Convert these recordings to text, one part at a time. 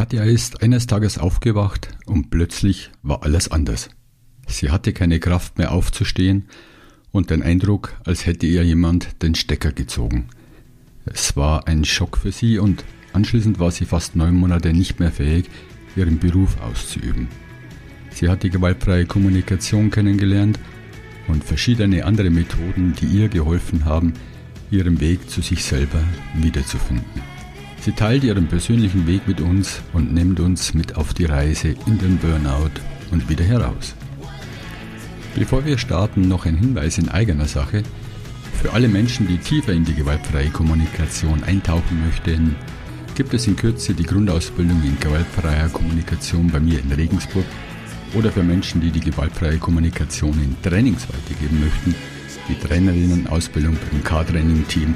Katja ist eines Tages aufgewacht und plötzlich war alles anders. Sie hatte keine Kraft mehr aufzustehen und den Eindruck, als hätte ihr jemand den Stecker gezogen. Es war ein Schock für sie und anschließend war sie fast neun Monate nicht mehr fähig, ihren Beruf auszuüben. Sie hat die gewaltfreie Kommunikation kennengelernt und verschiedene andere Methoden, die ihr geholfen haben, ihren Weg zu sich selber wiederzufinden. Sie teilt ihren persönlichen Weg mit uns und nimmt uns mit auf die Reise in den Burnout und wieder heraus. Bevor wir starten, noch ein Hinweis in eigener Sache. Für alle Menschen, die tiefer in die gewaltfreie Kommunikation eintauchen möchten, gibt es in Kürze die Grundausbildung in gewaltfreier Kommunikation bei mir in Regensburg oder für Menschen, die die gewaltfreie Kommunikation in Trainings weitergeben möchten, die Trainerinnen-Ausbildung beim K-Training-Team,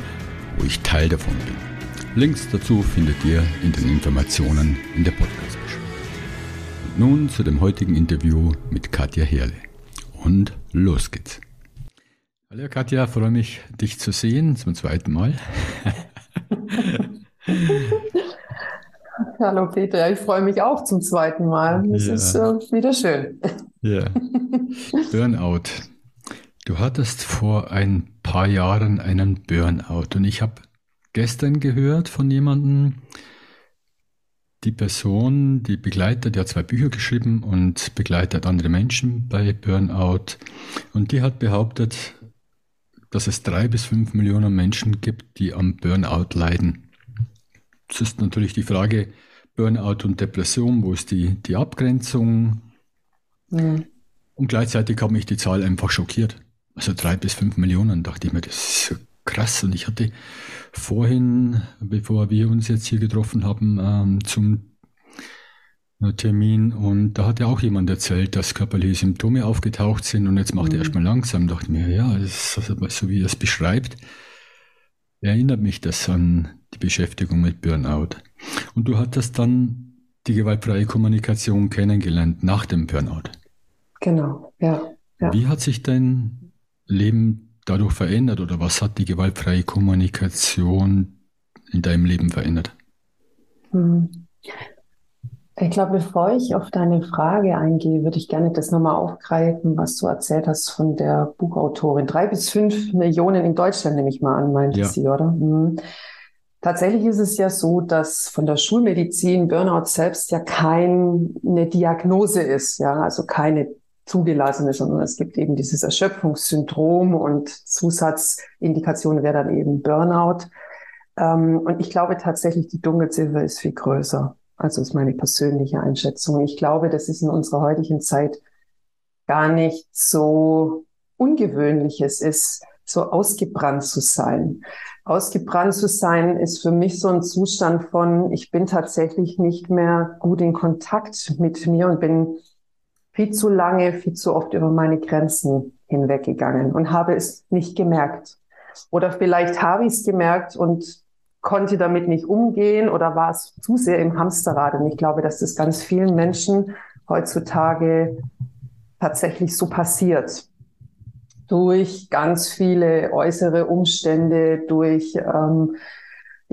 wo ich Teil davon bin. Links dazu findet ihr in den Informationen in der Podcast-Beschreibung. Und nun zu dem heutigen Interview mit Katja Herle. Und los geht's. Hallo Katja, freue mich, dich zu sehen zum zweiten Mal. Hallo Peter, ich freue mich auch zum zweiten Mal. Es ja. ist äh, wieder schön. Ja. Burnout. Du hattest vor ein paar Jahren einen Burnout und ich habe gestern gehört von jemandem, die Person, die begleitet, die hat zwei Bücher geschrieben und begleitet andere Menschen bei Burnout. Und die hat behauptet, dass es drei bis fünf Millionen Menschen gibt, die am Burnout leiden. Es ist natürlich die Frage, Burnout und Depression, wo ist die, die Abgrenzung? Mhm. Und gleichzeitig hat mich die Zahl einfach schockiert. Also drei bis fünf Millionen, dachte ich mir, das ist krass. Und ich hatte vorhin, bevor wir uns jetzt hier getroffen haben, ähm, zum äh, Termin und da hat ja auch jemand erzählt, dass körperliche Symptome aufgetaucht sind und jetzt macht mhm. er erstmal langsam. Dachte mir, ja, ist also, so wie er es beschreibt, erinnert mich das an die Beschäftigung mit Burnout. Und du hattest dann die gewaltfreie Kommunikation kennengelernt nach dem Burnout. Genau, ja. ja. Wie hat sich dein Leben dadurch verändert oder was hat die gewaltfreie Kommunikation in deinem Leben verändert? Hm. Ich glaube, bevor ich auf deine Frage eingehe, würde ich gerne das nochmal aufgreifen, was du erzählt hast von der Buchautorin. Drei bis fünf Millionen in Deutschland, nehme ich mal an, meinte ja. sie, oder? Hm. Tatsächlich ist es ja so, dass von der Schulmedizin Burnout selbst ja keine Diagnose ist, ja, also keine zugelassene, sondern es gibt eben dieses Erschöpfungssyndrom und Zusatzindikation wäre dann eben Burnout. Ähm, und ich glaube tatsächlich, die Dunkelziffer ist viel größer. Also ist meine persönliche Einschätzung. Ich glaube, das ist in unserer heutigen Zeit gar nicht so ungewöhnliches ist, so ausgebrannt zu sein. Ausgebrannt zu sein ist für mich so ein Zustand von, ich bin tatsächlich nicht mehr gut in Kontakt mit mir und bin viel zu lange, viel zu oft über meine Grenzen hinweggegangen und habe es nicht gemerkt. Oder vielleicht habe ich es gemerkt und konnte damit nicht umgehen oder war es zu sehr im Hamsterrad. Und ich glaube, dass das ganz vielen Menschen heutzutage tatsächlich so passiert. Durch ganz viele äußere Umstände, durch ähm,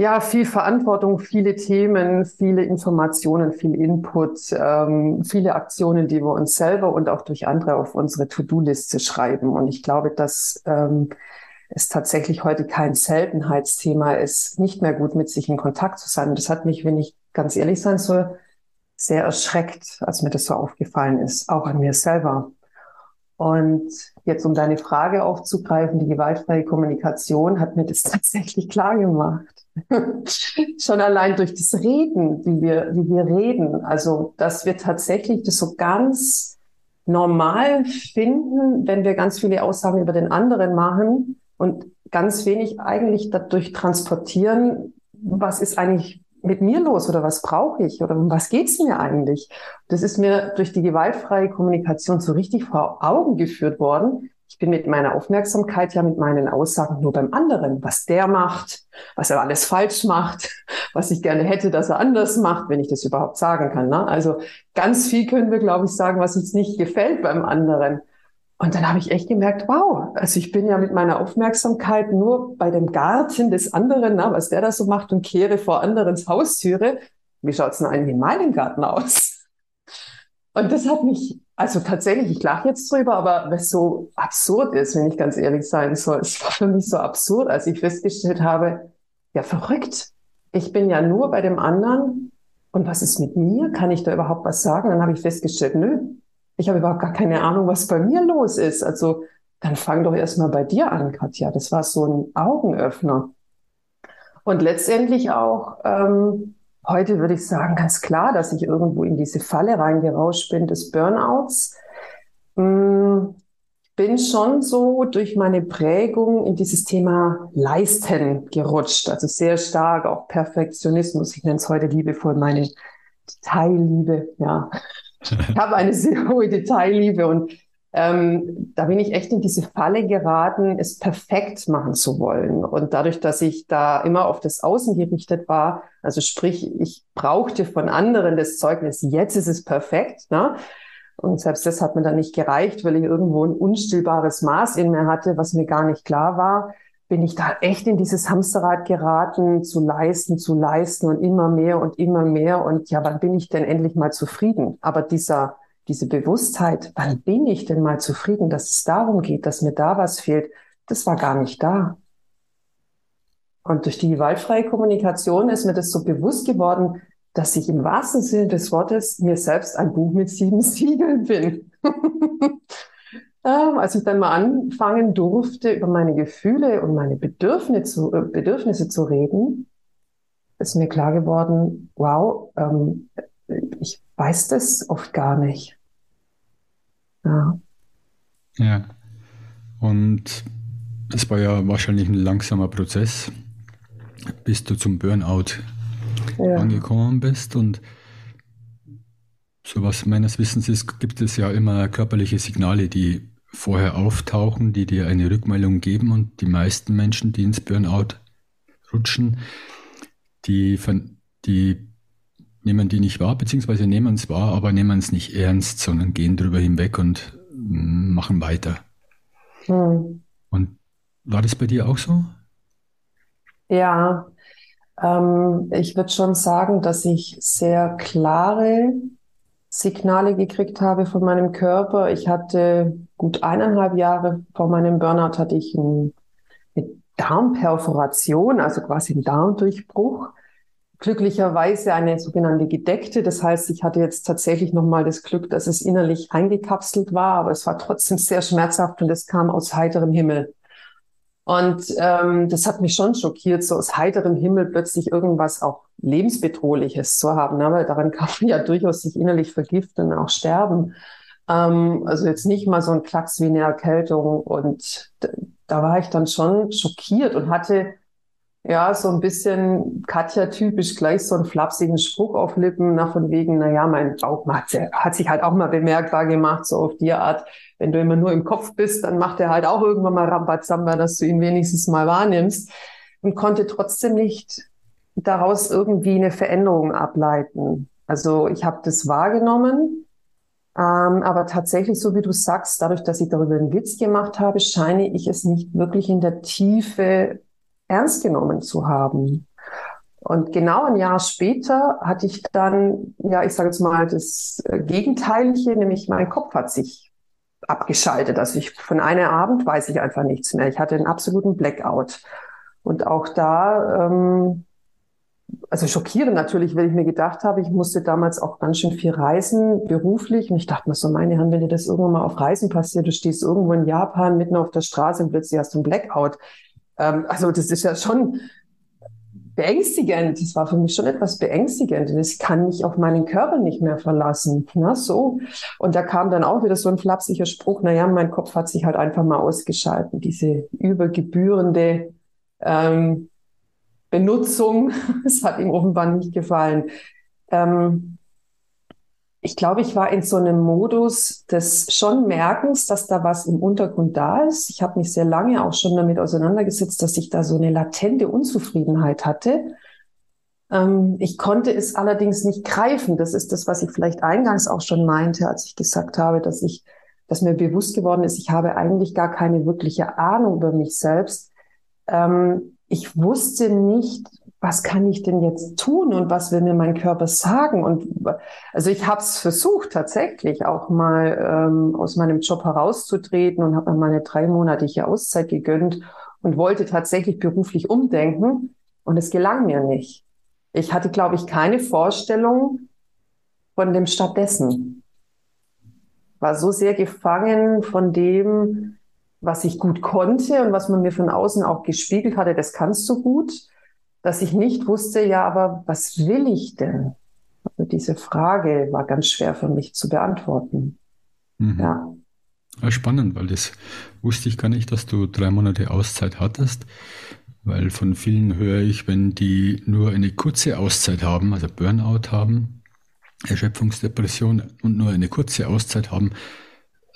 ja, viel Verantwortung, viele Themen, viele Informationen, viel Input, ähm, viele Aktionen, die wir uns selber und auch durch andere auf unsere To-Do-Liste schreiben. Und ich glaube, dass ähm, es tatsächlich heute kein Seltenheitsthema ist, nicht mehr gut mit sich in Kontakt zu sein. Und das hat mich, wenn ich ganz ehrlich sein soll, sehr erschreckt, als mir das so aufgefallen ist, auch an mir selber. Und jetzt, um deine Frage aufzugreifen, die gewaltfreie Kommunikation hat mir das tatsächlich klar gemacht. Schon allein durch das Reden, wie wir, wie wir reden. Also, dass wir tatsächlich das so ganz normal finden, wenn wir ganz viele Aussagen über den anderen machen und ganz wenig eigentlich dadurch transportieren, was ist eigentlich mit mir los oder was brauche ich oder um was geht's mir eigentlich? Das ist mir durch die gewaltfreie Kommunikation so richtig vor Augen geführt worden, ich bin mit meiner Aufmerksamkeit ja mit meinen Aussagen nur beim anderen, was der macht, was er alles falsch macht, was ich gerne hätte, dass er anders macht, wenn ich das überhaupt sagen kann. Ne? Also ganz viel können wir, glaube ich, sagen, was uns nicht gefällt beim anderen. Und dann habe ich echt gemerkt, wow, also ich bin ja mit meiner Aufmerksamkeit nur bei dem Garten des anderen, na, was der da so macht und kehre vor anderens Haustüre. wie schaut es denn eigentlich in meinem Garten aus? Und das hat mich, also tatsächlich, ich lache jetzt drüber, aber was so absurd ist, wenn ich ganz ehrlich sein soll, es war für mich so absurd, als ich festgestellt habe, ja verrückt, ich bin ja nur bei dem anderen und was ist mit mir? Kann ich da überhaupt was sagen? Dann habe ich festgestellt, nö, ich habe überhaupt gar keine Ahnung, was bei mir los ist. Also dann fang doch erstmal bei dir an, Katja. Das war so ein Augenöffner. Und letztendlich auch, ähm, heute würde ich sagen, ganz klar, dass ich irgendwo in diese Falle reingerauscht bin des Burnouts. Hm, bin schon so durch meine Prägung in dieses Thema Leisten gerutscht. Also sehr stark auch Perfektionismus. Ich nenne es heute liebevoll meine Detailliebe. Ja, ich habe eine sehr hohe Detailliebe und ähm, da bin ich echt in diese Falle geraten, es perfekt machen zu wollen. Und dadurch, dass ich da immer auf das Außen gerichtet war, also sprich, ich brauchte von anderen das Zeugnis, jetzt ist es perfekt, ne? Und selbst das hat mir dann nicht gereicht, weil ich irgendwo ein unstillbares Maß in mir hatte, was mir gar nicht klar war. Bin ich da echt in dieses Hamsterrad geraten, zu leisten, zu leisten und immer mehr und immer mehr. Und ja, wann bin ich denn endlich mal zufrieden? Aber dieser, diese Bewusstheit, wann bin ich denn mal zufrieden, dass es darum geht, dass mir da was fehlt, das war gar nicht da. Und durch die gewaltfreie Kommunikation ist mir das so bewusst geworden, dass ich im wahrsten Sinne des Wortes mir selbst ein Buch mit sieben Siegeln bin. ähm, als ich dann mal anfangen durfte, über meine Gefühle und meine Bedürfnisse zu, äh, Bedürfnisse zu reden, ist mir klar geworden, wow, ähm, ich weiß das oft gar nicht. Ja. Ja. Und es war ja wahrscheinlich ein langsamer Prozess, bis du zum Burnout ja. angekommen bist. Und so was meines Wissens ist, gibt es ja immer körperliche Signale, die vorher auftauchen, die dir eine Rückmeldung geben. Und die meisten Menschen, die ins Burnout rutschen, die, die nehmen die nicht wahr, beziehungsweise nehmen es wahr, aber nehmen es nicht ernst, sondern gehen drüber hinweg und mm, machen weiter. Hm. Und war das bei dir auch so? Ja, ähm, ich würde schon sagen, dass ich sehr klare Signale gekriegt habe von meinem Körper. Ich hatte gut eineinhalb Jahre vor meinem Burnout hatte ich ein, eine Darmperforation, also quasi einen Darmdurchbruch. Glücklicherweise eine sogenannte gedeckte. Das heißt, ich hatte jetzt tatsächlich nochmal das Glück, dass es innerlich eingekapselt war, aber es war trotzdem sehr schmerzhaft und es kam aus heiterem Himmel. Und ähm, das hat mich schon schockiert, so aus heiterem Himmel plötzlich irgendwas auch lebensbedrohliches zu haben, ne? weil daran kann man ja durchaus sich innerlich vergiften und auch sterben. Ähm, also jetzt nicht mal so ein Klacks wie eine Erkältung. Und da war ich dann schon schockiert und hatte ja, so ein bisschen Katja-typisch gleich so einen flapsigen Spruch auf Lippen, nach von wegen, na ja, mein Bauch hat, hat sich halt auch mal bemerkbar gemacht, so auf die Art, wenn du immer nur im Kopf bist, dann macht er halt auch irgendwann mal Rambazamba, dass du ihn wenigstens mal wahrnimmst und konnte trotzdem nicht daraus irgendwie eine Veränderung ableiten. Also ich habe das wahrgenommen, ähm, aber tatsächlich, so wie du sagst, dadurch, dass ich darüber einen Witz gemacht habe, scheine ich es nicht wirklich in der Tiefe ernst genommen zu haben. Und genau ein Jahr später hatte ich dann, ja, ich sage jetzt mal das äh, Gegenteilige, nämlich mein Kopf hat sich abgeschaltet. Also ich von einem Abend weiß ich einfach nichts mehr. Ich hatte einen absoluten Blackout. Und auch da, ähm, also schockierend natürlich, weil ich mir gedacht habe, ich musste damals auch ganz schön viel reisen, beruflich. Und ich dachte mir so, meine Herren, wenn dir das irgendwann mal auf Reisen passiert, du stehst irgendwo in Japan mitten auf der Straße und plötzlich hast du einen Blackout. Ähm, also das ist ja schon beängstigend. Das war für mich schon etwas beängstigend. Ich kann mich auf meinen Körper nicht mehr verlassen. Na, so. Und da kam dann auch wieder so ein flapsiger Spruch, naja, mein Kopf hat sich halt einfach mal ausgeschalten. Diese übergebührende ähm, Benutzung, das hat ihm offenbar nicht gefallen. Ähm, ich glaube, ich war in so einem Modus des schon Merkens, dass da was im Untergrund da ist. Ich habe mich sehr lange auch schon damit auseinandergesetzt, dass ich da so eine latente Unzufriedenheit hatte. Ähm, ich konnte es allerdings nicht greifen. Das ist das, was ich vielleicht eingangs auch schon meinte, als ich gesagt habe, dass ich, dass mir bewusst geworden ist, ich habe eigentlich gar keine wirkliche Ahnung über mich selbst. Ähm, ich wusste nicht, was kann ich denn jetzt tun und was will mir mein Körper sagen? Und also ich habe es versucht tatsächlich auch mal ähm, aus meinem Job herauszutreten und habe mir meine dreimonatige Auszeit gegönnt und wollte tatsächlich beruflich umdenken und es gelang mir nicht. Ich hatte, glaube ich, keine Vorstellung von dem stattdessen. War so sehr gefangen von dem, was ich gut konnte und was man mir von außen auch gespiegelt hatte, das kannst du gut dass ich nicht wusste, ja, aber was will ich denn? Also diese Frage war ganz schwer für mich zu beantworten. Mhm. Ja. Spannend, weil das wusste ich gar nicht, dass du drei Monate Auszeit hattest. Weil von vielen höre ich, wenn die nur eine kurze Auszeit haben, also Burnout haben, Erschöpfungsdepression und nur eine kurze Auszeit haben,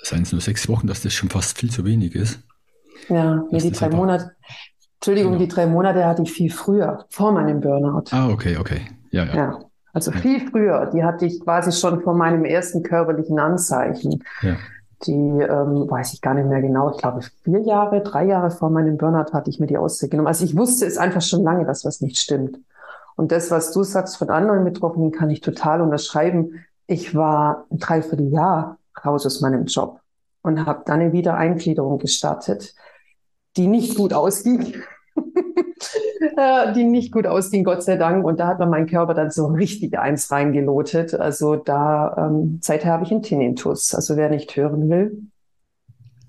seien es nur sechs Wochen, dass das schon fast viel zu wenig ist. Ja, nee, die drei Monate, Entschuldigung, genau. die drei Monate hatte ich viel früher, vor meinem Burnout. Ah, okay, okay. Ja, ja. ja also ja. viel früher. Die hatte ich quasi schon vor meinem ersten körperlichen Anzeichen. Ja. Die ähm, weiß ich gar nicht mehr genau. Ich glaube, vier Jahre, drei Jahre vor meinem Burnout hatte ich mir die Auszeit genommen. Also ich wusste es einfach schon lange, dass was nicht stimmt. Und das, was du sagst von anderen Betroffenen, kann ich total unterschreiben. Ich war ein Dreivierteljahr raus aus meinem Job und habe dann eine Wiedereingliederung gestartet die nicht gut ausging. die nicht gut ausging, Gott sei Dank. Und da hat man meinen Körper dann so richtig eins reingelotet. Also da, ähm, seither habe ich einen Tinnitus. Also wer nicht hören will,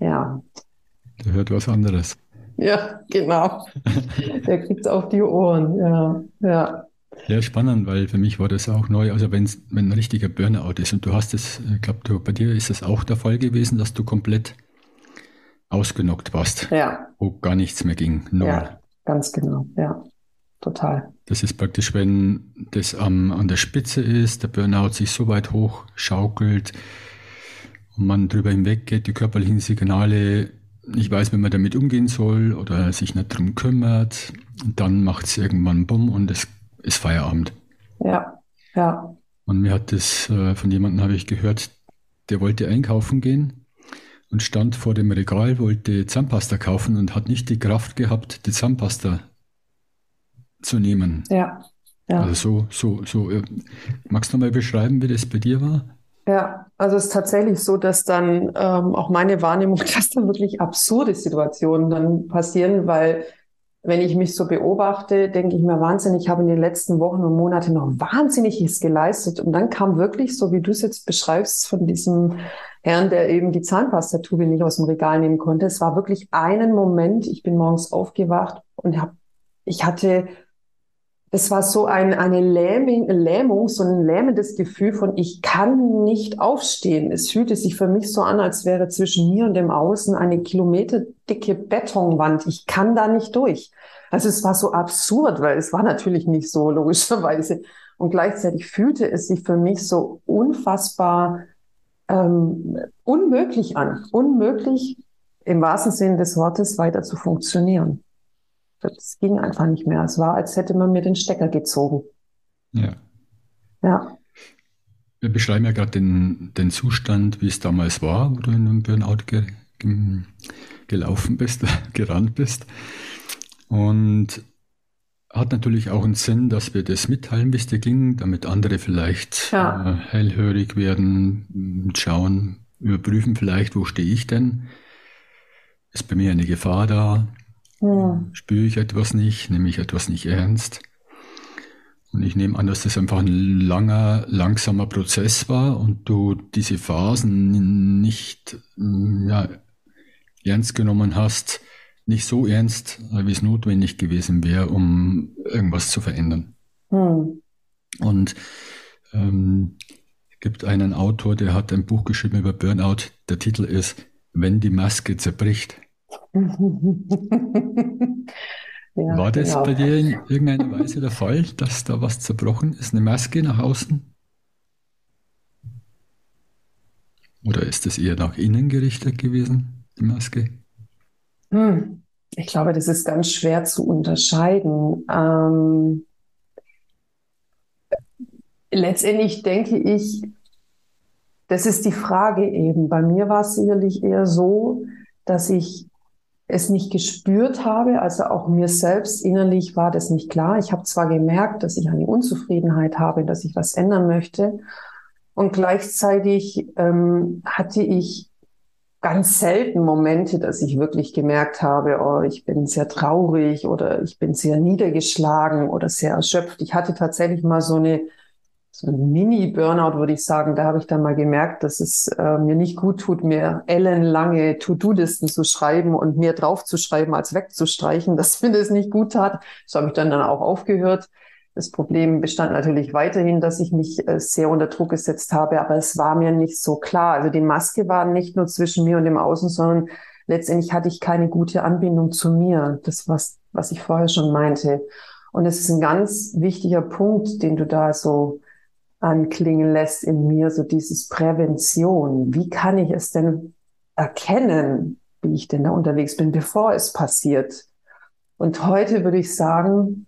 ja. Der hört was anderes. Ja, genau. Der kriegt es auf die Ohren, ja, ja. Ja, spannend, weil für mich war das auch neu. Also wenn's, wenn ein richtiger Burnout ist und du hast es, ich glaube, bei dir ist es auch der Fall gewesen, dass du komplett ausgenockt warst. Ja. Wo gar nichts mehr ging. Null. Ja, ganz genau. Ja, total. Das ist praktisch, wenn das am, an der Spitze ist, der Burnout sich so weit hoch schaukelt und man drüber hinweggeht, die körperlichen Signale nicht weiß, wie man damit umgehen soll oder sich nicht drum kümmert. Und dann macht es irgendwann Bumm und es ist Feierabend. Ja, ja. Und mir hat das, äh, von jemandem habe ich gehört, der wollte einkaufen gehen und stand vor dem Regal, wollte Zahnpasta kaufen und hat nicht die Kraft gehabt, die Zahnpasta zu nehmen. Ja. ja. Also so, so, so. Magst du mal beschreiben, wie das bei dir war? Ja, also es ist tatsächlich so, dass dann ähm, auch meine Wahrnehmung, dass dann wirklich absurde Situationen dann passieren, weil wenn ich mich so beobachte, denke ich mir Wahnsinn, ich habe in den letzten Wochen und Monaten noch Wahnsinniges geleistet. Und dann kam wirklich, so wie du es jetzt beschreibst, von diesem Herrn, der eben die Zahnpastatube nicht aus dem Regal nehmen konnte. Es war wirklich einen Moment, ich bin morgens aufgewacht und hab, ich hatte, es war so ein, eine Lähmung, Lähmung, so ein lähmendes Gefühl von, ich kann nicht aufstehen. Es fühlte sich für mich so an, als wäre zwischen mir und dem Außen eine kilometerdicke Betonwand. Ich kann da nicht durch. Also es war so absurd, weil es war natürlich nicht so, logischerweise. Und gleichzeitig fühlte es sich für mich so unfassbar ähm, unmöglich an. Unmöglich im wahrsten Sinne des Wortes weiter zu funktionieren. Das ging einfach nicht mehr. Es war, als hätte man mir den Stecker gezogen. Ja. Ja. Wir beschreiben ja gerade den, den Zustand, wie es damals war, wo du in einem Burnout ge, ge, gelaufen bist, gerannt bist. Und hat natürlich auch einen Sinn, dass wir das mitteilen, wie es dir ging, damit andere vielleicht ja. äh, hellhörig werden, schauen, überprüfen vielleicht, wo stehe ich denn? Ist bei mir eine Gefahr da? Ja. Spüre ich etwas nicht? Nehme ich etwas nicht ernst? Und ich nehme an, dass das einfach ein langer, langsamer Prozess war und du diese Phasen nicht ja, ernst genommen hast, nicht so ernst, wie es notwendig gewesen wäre, um irgendwas zu verändern. Hm. Und ähm, es gibt einen Autor, der hat ein Buch geschrieben über Burnout. Der Titel ist Wenn die Maske zerbricht. ja, War das genau. bei dir in irgendeiner Weise der Fall, dass da was zerbrochen ist? Eine Maske nach außen? Oder ist es eher nach innen gerichtet gewesen, die Maske? Hm. Ich glaube, das ist ganz schwer zu unterscheiden. Ähm, letztendlich denke ich, das ist die Frage eben. Bei mir war es sicherlich eher so, dass ich es nicht gespürt habe, also auch mir selbst innerlich war das nicht klar. Ich habe zwar gemerkt, dass ich eine Unzufriedenheit habe, dass ich was ändern möchte. Und gleichzeitig ähm, hatte ich ganz selten Momente, dass ich wirklich gemerkt habe, oh, ich bin sehr traurig oder ich bin sehr niedergeschlagen oder sehr erschöpft. Ich hatte tatsächlich mal so eine so ein Mini-Burnout, würde ich sagen. Da habe ich dann mal gemerkt, dass es äh, mir nicht gut tut, mir ellenlange To-Do-Listen zu schreiben und mir draufzuschreiben, als wegzustreichen, dass mir das nicht gut tat. So habe ich dann, dann auch aufgehört. Das Problem bestand natürlich weiterhin, dass ich mich äh, sehr unter Druck gesetzt habe, aber es war mir nicht so klar. Also die Maske war nicht nur zwischen mir und dem Außen, sondern letztendlich hatte ich keine gute Anbindung zu mir. Das, was, was ich vorher schon meinte. Und es ist ein ganz wichtiger Punkt, den du da so anklingen lässt in mir, so dieses Prävention. Wie kann ich es denn erkennen, wie ich denn da unterwegs bin, bevor es passiert? Und heute würde ich sagen,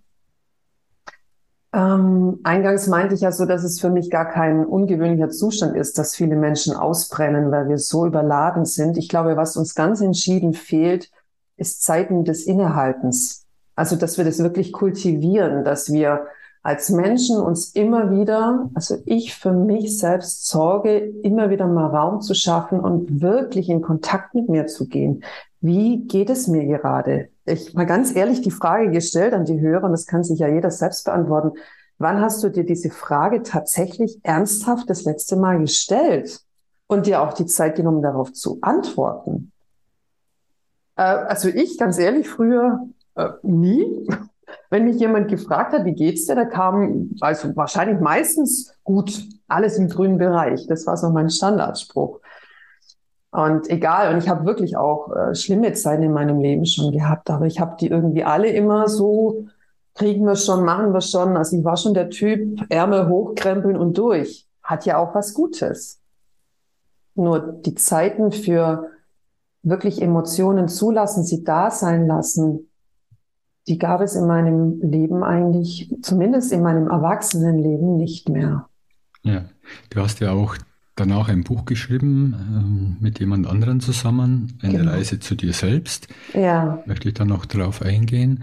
ähm, eingangs meinte ich ja so, dass es für mich gar kein ungewöhnlicher Zustand ist, dass viele Menschen ausbrennen, weil wir so überladen sind. Ich glaube, was uns ganz entschieden fehlt, ist Zeiten des Innehaltens. Also, dass wir das wirklich kultivieren, dass wir als Menschen uns immer wieder, also ich für mich selbst sorge, immer wieder mal Raum zu schaffen und wirklich in Kontakt mit mir zu gehen. Wie geht es mir gerade? Ich mal ganz ehrlich die Frage gestellt an die Hörer, und das kann sich ja jeder selbst beantworten. Wann hast du dir diese Frage tatsächlich ernsthaft das letzte Mal gestellt und dir auch die Zeit genommen, darauf zu antworten? Äh, also ich, ganz ehrlich, früher äh, nie. Wenn mich jemand gefragt hat, wie geht's dir, da kam also wahrscheinlich meistens gut, alles im grünen Bereich. Das war so mein Standardspruch. Und egal, und ich habe wirklich auch äh, schlimme Zeiten in meinem Leben schon gehabt, aber ich habe die irgendwie alle immer so, kriegen wir schon, machen wir schon. Also ich war schon der Typ, Ärmel hochkrempeln und durch. Hat ja auch was Gutes. Nur die Zeiten für wirklich Emotionen zulassen, sie da sein lassen, die gab es in meinem Leben eigentlich, zumindest in meinem Erwachsenenleben, nicht mehr. Ja, du hast ja auch danach ein Buch geschrieben ähm, mit jemand anderen zusammen, eine genau. Reise zu dir selbst. Ja. Möchte ich dann noch darauf eingehen.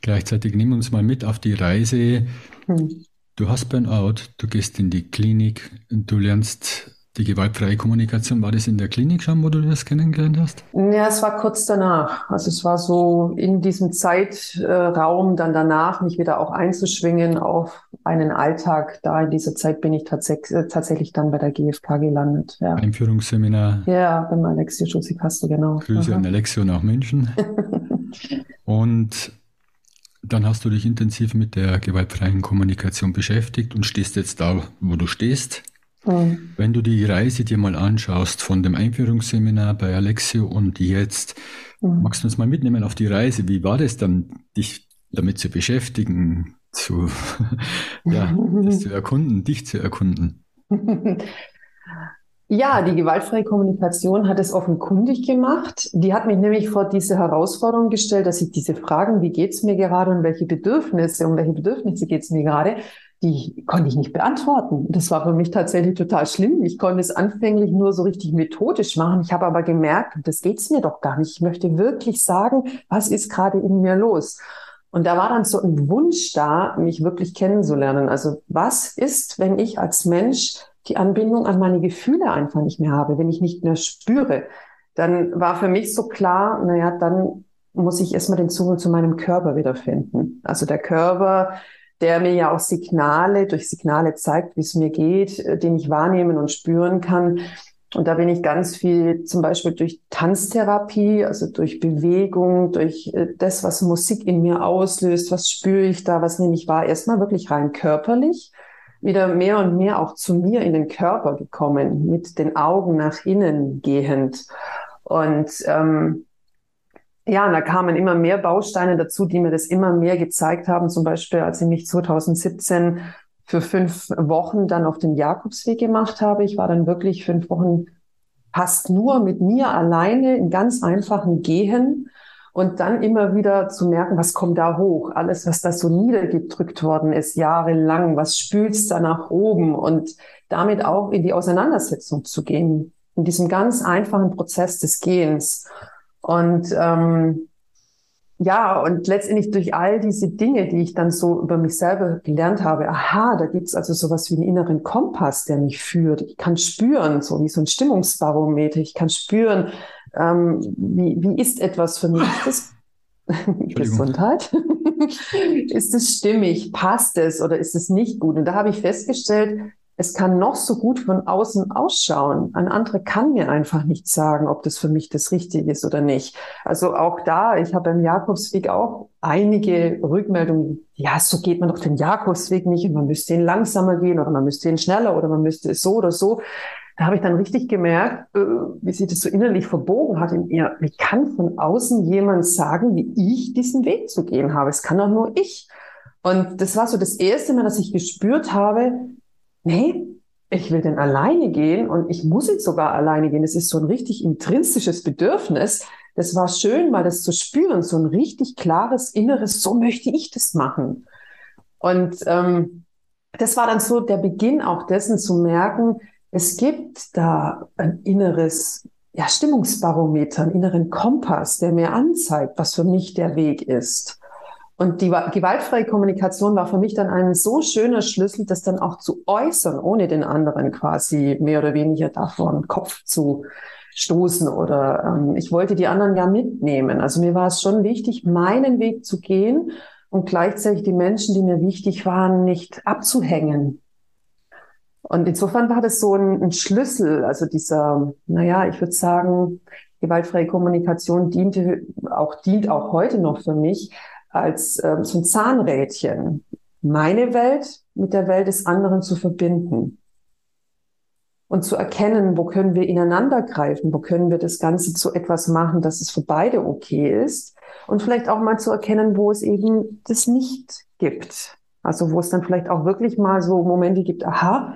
Gleichzeitig nimm uns mal mit auf die Reise. Hm. Du hast Burnout, du gehst in die Klinik, du lernst die gewaltfreie Kommunikation, war das in der Klinik schon, wo du das kennengelernt hast? Ja, es war kurz danach. Also es war so in diesem Zeitraum dann danach, mich wieder auch einzuschwingen auf einen Alltag. Da in dieser Zeit bin ich tatsächlich, äh, tatsächlich dann bei der GfK gelandet. Ja. Einführungsseminar. Ja, beim Alexio Schussi Castro, genau. Grüße Aha. an Alexio nach München. und dann hast du dich intensiv mit der gewaltfreien Kommunikation beschäftigt und stehst jetzt da, wo du stehst. Mhm. Wenn du die Reise dir mal anschaust von dem Einführungsseminar bei Alexio und jetzt, mhm. magst du uns mal mitnehmen auf die Reise? Wie war das dann, dich damit zu beschäftigen, zu, ja, das zu erkunden, dich zu erkunden? Ja, die gewaltfreie Kommunikation hat es offenkundig gemacht. Die hat mich nämlich vor diese Herausforderung gestellt, dass ich diese Fragen, wie geht's mir gerade und welche Bedürfnisse, um welche Bedürfnisse geht's mir gerade, die konnte ich nicht beantworten. Das war für mich tatsächlich total schlimm. Ich konnte es anfänglich nur so richtig methodisch machen. Ich habe aber gemerkt, das geht's mir doch gar nicht. Ich möchte wirklich sagen, was ist gerade in mir los? Und da war dann so ein Wunsch da, mich wirklich kennenzulernen. Also was ist, wenn ich als Mensch die Anbindung an meine Gefühle einfach nicht mehr habe, wenn ich nicht mehr spüre? Dann war für mich so klar, naja, dann muss ich erstmal den Zugang zu meinem Körper wiederfinden. Also der Körper der mir ja auch Signale, durch Signale zeigt, wie es mir geht, äh, den ich wahrnehmen und spüren kann. Und da bin ich ganz viel zum Beispiel durch Tanztherapie, also durch Bewegung, durch äh, das, was Musik in mir auslöst, was spüre ich da, was nehme ich wahr, erstmal wirklich rein körperlich, wieder mehr und mehr auch zu mir in den Körper gekommen, mit den Augen nach innen gehend. Und ähm, ja, und da kamen immer mehr Bausteine dazu, die mir das immer mehr gezeigt haben. Zum Beispiel, als ich mich 2017 für fünf Wochen dann auf den Jakobsweg gemacht habe. Ich war dann wirklich fünf Wochen fast nur mit mir alleine in ganz einfachen Gehen und dann immer wieder zu merken, was kommt da hoch? Alles, was da so niedergedrückt worden ist, jahrelang, was spülst da nach oben und damit auch in die Auseinandersetzung zu gehen, in diesem ganz einfachen Prozess des Gehens. Und ähm, ja, und letztendlich durch all diese Dinge, die ich dann so über mich selber gelernt habe, aha, da gibt's also sowas wie einen inneren Kompass, der mich führt. Ich kann spüren, so wie so ein Stimmungsbarometer. Ich kann spüren, ähm, wie, wie ist etwas für mich? Ist das Gesundheit? ist es stimmig? Passt es oder ist es nicht gut? Und da habe ich festgestellt, es kann noch so gut von außen ausschauen. Ein anderer kann mir einfach nicht sagen, ob das für mich das Richtige ist oder nicht. Also auch da, ich habe beim Jakobsweg auch einige Rückmeldungen. Ja, so geht man doch den Jakobsweg nicht und man müsste ihn langsamer gehen oder man müsste ihn schneller oder man müsste es so oder so. Da habe ich dann richtig gemerkt, äh, wie sich das so innerlich verbogen hat in mir. Wie kann von außen jemand sagen, wie ich diesen Weg zu gehen habe? Es kann doch nur ich. Und das war so das erste Mal, dass ich gespürt habe, nee, ich will denn alleine gehen und ich muss jetzt sogar alleine gehen. Das ist so ein richtig intrinsisches Bedürfnis. Das war schön, mal das zu spüren, so ein richtig klares Inneres, so möchte ich das machen. Und ähm, das war dann so der Beginn auch dessen zu merken, es gibt da ein inneres ja, Stimmungsbarometer, einen inneren Kompass, der mir anzeigt, was für mich der Weg ist. Und die gewaltfreie Kommunikation war für mich dann ein so schöner Schlüssel, das dann auch zu äußern, ohne den anderen quasi mehr oder weniger davon Kopf zu stoßen oder ähm, ich wollte die anderen ja mitnehmen. Also mir war es schon wichtig, meinen Weg zu gehen und gleichzeitig die Menschen, die mir wichtig waren, nicht abzuhängen. Und insofern war das so ein, ein Schlüssel, also dieser, naja, ich würde sagen, gewaltfreie Kommunikation diente auch, dient auch heute noch für mich als ähm, so Zahnrädchen, meine Welt mit der Welt des anderen zu verbinden und zu erkennen, wo können wir ineinander greifen, wo können wir das Ganze zu etwas machen, dass es für beide okay ist und vielleicht auch mal zu erkennen, wo es eben das nicht gibt. Also wo es dann vielleicht auch wirklich mal so Momente gibt, aha,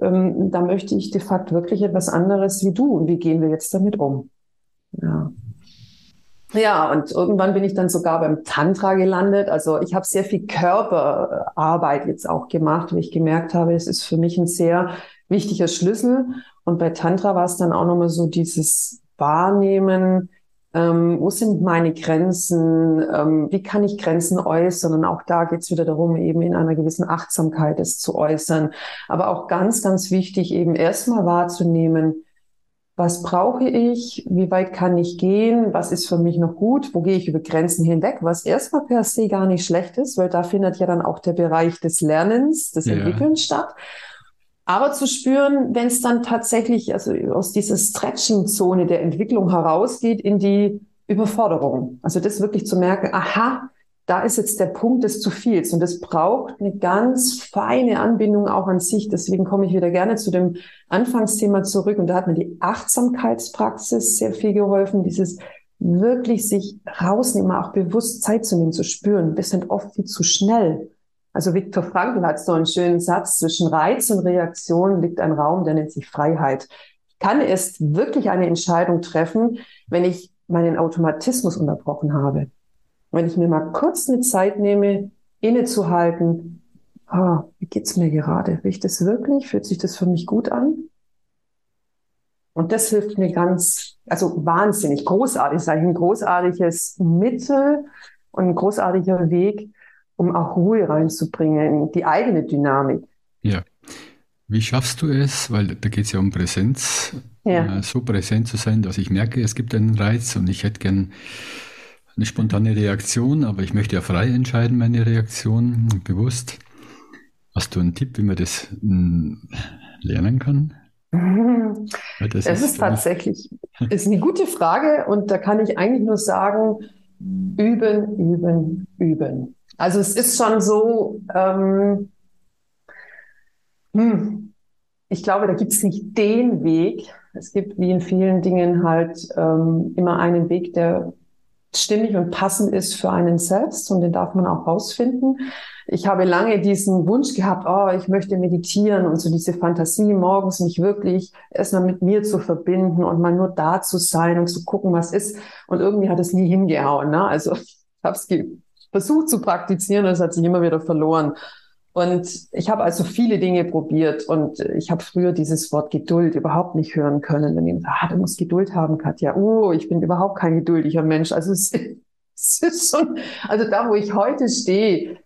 ähm, da möchte ich de facto wirklich etwas anderes wie du und wie gehen wir jetzt damit um? Ja. Ja, und irgendwann bin ich dann sogar beim Tantra gelandet. Also ich habe sehr viel Körperarbeit jetzt auch gemacht, weil ich gemerkt habe, es ist für mich ein sehr wichtiger Schlüssel. Und bei Tantra war es dann auch nochmal so dieses Wahrnehmen, ähm, wo sind meine Grenzen, ähm, wie kann ich Grenzen äußern. Und auch da geht es wieder darum, eben in einer gewissen Achtsamkeit es zu äußern. Aber auch ganz, ganz wichtig, eben erstmal wahrzunehmen, was brauche ich, wie weit kann ich gehen, was ist für mich noch gut, wo gehe ich über Grenzen hinweg, was erstmal per se gar nicht schlecht ist, weil da findet ja dann auch der Bereich des Lernens, des ja. Entwickelns statt. Aber zu spüren, wenn es dann tatsächlich also aus dieser Stretching-Zone der Entwicklung herausgeht in die Überforderung. Also das wirklich zu merken, aha, da ist jetzt der Punkt des zu viels und es braucht eine ganz feine Anbindung auch an sich. Deswegen komme ich wieder gerne zu dem Anfangsthema zurück und da hat mir die Achtsamkeitspraxis sehr viel geholfen, dieses wirklich sich rausnehmen, auch bewusst Zeit zu nehmen, zu spüren. Wir sind oft viel zu schnell. Also Viktor Frankl hat so einen schönen Satz, zwischen Reiz und Reaktion liegt ein Raum, der nennt sich Freiheit. Ich kann erst wirklich eine Entscheidung treffen, wenn ich meinen Automatismus unterbrochen habe wenn ich mir mal kurz eine Zeit nehme, innezuhalten, ah, wie geht's mir gerade? Will ich das wirklich? Fühlt sich das für mich gut an? Und das hilft mir ganz, also wahnsinnig großartig, ist eigentlich ein großartiges Mittel und ein großartiger Weg, um auch Ruhe reinzubringen in die eigene Dynamik. Ja. Wie schaffst du es? Weil da geht es ja um Präsenz. Ja. Äh, so präsent zu sein, dass ich merke, es gibt einen Reiz und ich hätte gern eine spontane Reaktion, aber ich möchte ja frei entscheiden, meine Reaktion, bewusst. Hast du einen Tipp, wie man das hm, lernen kann? Das, das, ist, ist tatsächlich ist eine gute Frage und da kann ich eigentlich nur sagen, üben, üben, üben. Also es ist schon so, ähm, hm, ich glaube, da gibt es nicht den Weg. Es gibt wie in vielen Dingen halt ähm, immer einen Weg, der stimmig und passend ist für einen selbst und den darf man auch rausfinden. Ich habe lange diesen Wunsch gehabt, oh, ich möchte meditieren und so diese Fantasie morgens mich wirklich erstmal mit mir zu verbinden und mal nur da zu sein und zu gucken, was ist. Und irgendwie hat es nie hingehauen. Ne? Also ich habe es versucht zu praktizieren es hat sich immer wieder verloren. Und ich habe also viele Dinge probiert und ich habe früher dieses Wort Geduld überhaupt nicht hören können. Wenn jemand sagt, ah, du musst Geduld haben, Katja. Oh, ich bin überhaupt kein geduldiger Mensch. Also es, es ist schon, also da, wo ich heute stehe,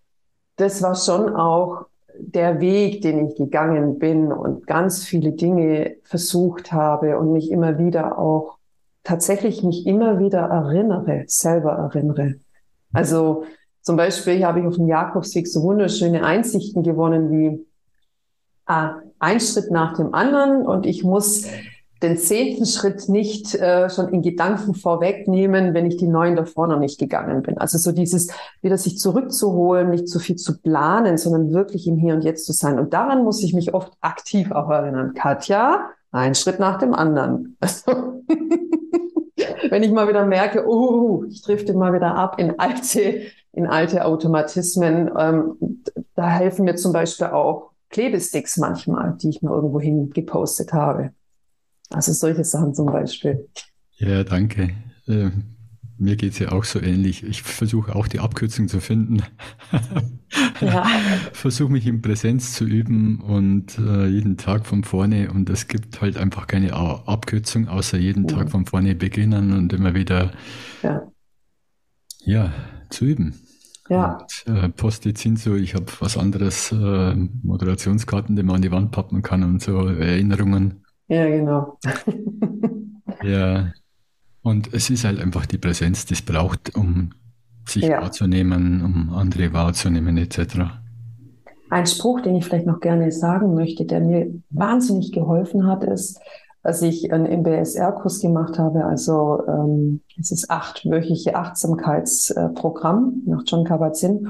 das war schon auch der Weg, den ich gegangen bin und ganz viele Dinge versucht habe und mich immer wieder auch tatsächlich mich immer wieder erinnere, selber erinnere. Also zum Beispiel habe ich auf dem Jakobsweg so wunderschöne Einsichten gewonnen wie ah, ein Schritt nach dem anderen und ich muss den zehnten Schritt nicht äh, schon in Gedanken vorwegnehmen, wenn ich die neun davor noch nicht gegangen bin. Also so dieses wieder sich zurückzuholen, nicht zu viel zu planen, sondern wirklich im Hier und Jetzt zu sein. Und daran muss ich mich oft aktiv auch erinnern. Katja, ein Schritt nach dem anderen. Also, wenn ich mal wieder merke, oh, ich drifte mal wieder ab in alte, in alte Automatismen, ähm, da helfen mir zum Beispiel auch Klebesticks manchmal, die ich mir irgendwo hin gepostet habe. Also solche Sachen zum Beispiel. Ja, danke. Äh, mir geht es ja auch so ähnlich. Ich versuche auch die Abkürzung zu finden. Ja. versuche mich in Präsenz zu üben und äh, jeden Tag von vorne. Und es gibt halt einfach keine Abkürzung, außer jeden mhm. Tag von vorne beginnen und immer wieder ja, ja zu üben. Ja. Und, äh, Post-it sind so, ich habe was anderes, äh, Moderationskarten, die man an die Wand pappen kann und so Erinnerungen. Ja, genau. ja. Und es ist halt einfach die Präsenz, die es braucht, um sich ja. wahrzunehmen, um andere wahrzunehmen, etc. Ein Spruch, den ich vielleicht noch gerne sagen möchte, der mir wahnsinnig geholfen hat, ist, als ich einen MBSR-Kurs gemacht habe, also ähm, es ist achtwöchige Achtsamkeitsprogramm nach John Kabat-Zinn.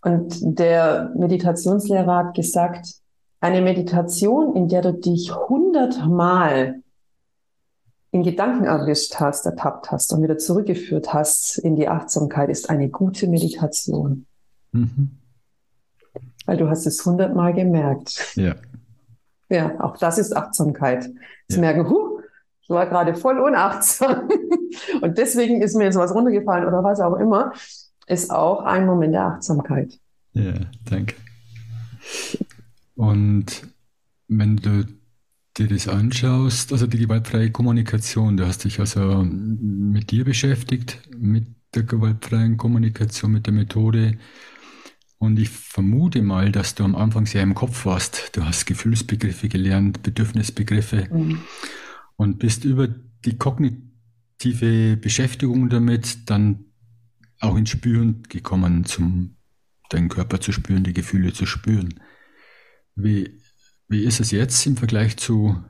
Und der Meditationslehrer hat gesagt, eine Meditation, in der du dich hundertmal in Gedanken erwischt hast, ertappt hast und wieder zurückgeführt hast in die Achtsamkeit, ist eine gute Meditation. Mhm. Weil du hast es hundertmal gemerkt. Ja. Ja, auch das ist Achtsamkeit. Das ja. merken, huh, ich war gerade voll unachtsam. und deswegen ist mir jetzt was runtergefallen oder was auch immer, ist auch ein Moment der Achtsamkeit. Ja, danke. Und wenn du dir das anschaust, also die gewaltfreie Kommunikation, du hast dich also mit dir beschäftigt, mit der gewaltfreien Kommunikation, mit der Methode. Und ich vermute mal, dass du am Anfang sehr im Kopf warst. Du hast Gefühlsbegriffe gelernt, Bedürfnisbegriffe mhm. und bist über die kognitive Beschäftigung damit dann auch ins Spüren gekommen, zum deinen Körper zu spüren, die Gefühle zu spüren. Wie, wie ist es jetzt im Vergleich zu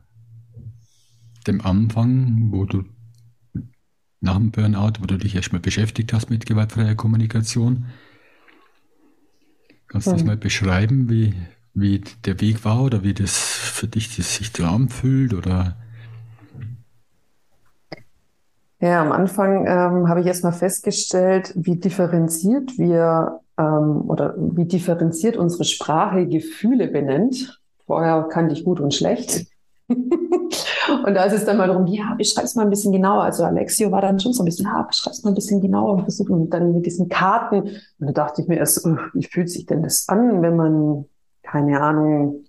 dem Anfang, wo du nach dem Burnout, wo du dich erstmal beschäftigt hast mit gewaltfreier Kommunikation? Kannst du hm. das mal beschreiben, wie, wie der Weg war oder wie das für dich das sich so anfühlt? Oder? Ja, am Anfang ähm, habe ich erstmal festgestellt, wie differenziert wir ähm, oder wie differenziert unsere Sprache Gefühle benennt. Vorher kannte ich gut und schlecht. Und da ist es dann mal darum, ja, beschreib es mal ein bisschen genauer. Also Alexio war dann schon so ein bisschen, ja, beschreib es mal ein bisschen genauer und versuchen und dann mit diesen Karten. Und da dachte ich mir erst, wie fühlt sich denn das an, wenn man, keine Ahnung,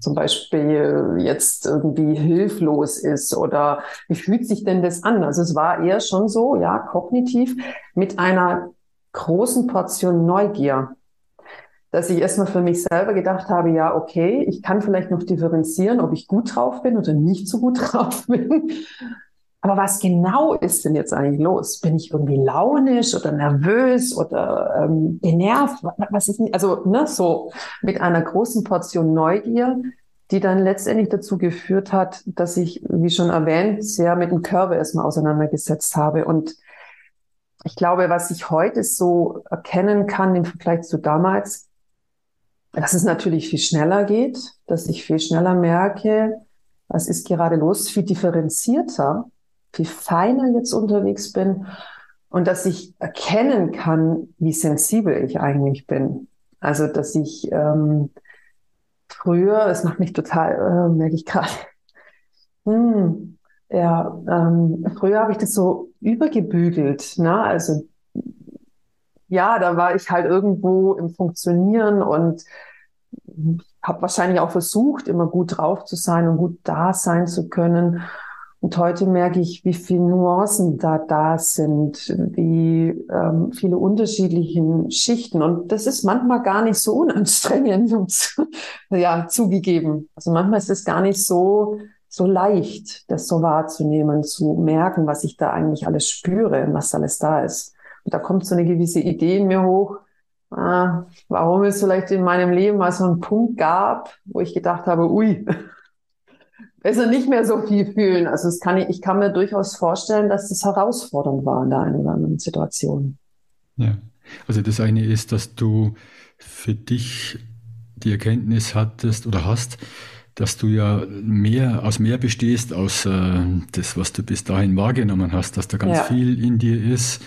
zum Beispiel jetzt irgendwie hilflos ist oder wie fühlt sich denn das an? Also es war eher schon so, ja, kognitiv mit einer großen Portion Neugier, dass ich erstmal für mich selber gedacht habe, ja, okay, ich kann vielleicht noch differenzieren, ob ich gut drauf bin oder nicht so gut drauf bin. Aber was genau ist denn jetzt eigentlich los? Bin ich irgendwie launisch oder nervös oder ähm, genervt? Was ist denn, also ne, so mit einer großen Portion Neugier, die dann letztendlich dazu geführt hat, dass ich, wie schon erwähnt, sehr mit dem Körper erstmal auseinandergesetzt habe und ich glaube, was ich heute so erkennen kann im Vergleich zu damals, dass es natürlich viel schneller geht, dass ich viel schneller merke, was ist gerade los, viel differenzierter, viel feiner jetzt unterwegs bin und dass ich erkennen kann, wie sensibel ich eigentlich bin. Also, dass ich ähm, früher, das macht mich total, äh, merke ich gerade, hm, ja, ähm, früher habe ich das so übergebügelt, ne? Also ja, da war ich halt irgendwo im Funktionieren und habe wahrscheinlich auch versucht, immer gut drauf zu sein und gut da sein zu können. Und heute merke ich, wie viele Nuancen da da sind, wie ähm, viele unterschiedliche Schichten. Und das ist manchmal gar nicht so unanstrengend, ja, zugegeben. Also manchmal ist es gar nicht so, so leicht, das so wahrzunehmen, zu merken, was ich da eigentlich alles spüre und was alles da ist. Da kommt so eine gewisse Idee in mir hoch, ah, warum es vielleicht in meinem Leben mal so einen Punkt gab, wo ich gedacht habe, ui, besser nicht mehr so viel fühlen. Also es kann ich, ich kann mir durchaus vorstellen, dass das herausfordernd war in der einen oder anderen Situation. Ja, also das eine ist, dass du für dich die Erkenntnis hattest oder hast, dass du ja mehr aus mehr bestehst aus äh, das, was du bis dahin wahrgenommen hast, dass da ganz ja. viel in dir ist,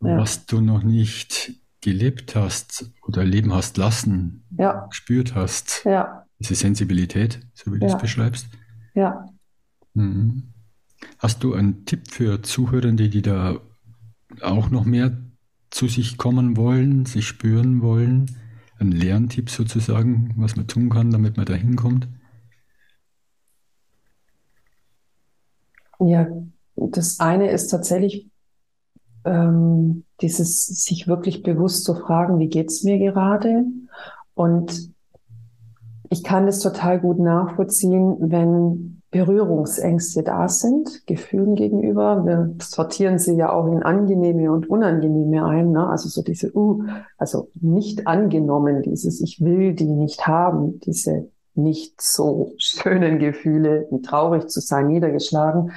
ja. was du noch nicht gelebt hast oder leben hast lassen, ja. gespürt hast. Ja. Diese Sensibilität, so wie du es beschreibst. Ja. Mhm. Hast du einen Tipp für Zuhörende, die da auch noch mehr zu sich kommen wollen, sich spüren wollen? Ein Lerntipp sozusagen, was man tun kann, damit man da hinkommt? Ja, das eine ist tatsächlich ähm, dieses sich wirklich bewusst zu fragen, wie geht's mir gerade? Und ich kann das total gut nachvollziehen, wenn Berührungsängste da sind, Gefühlen gegenüber. Wir sortieren sie ja auch in angenehme und unangenehme ein. Ne? Also so diese, uh, also nicht angenommen, dieses Ich will die nicht haben, diese nicht so schönen Gefühle, wie traurig zu sein, niedergeschlagen.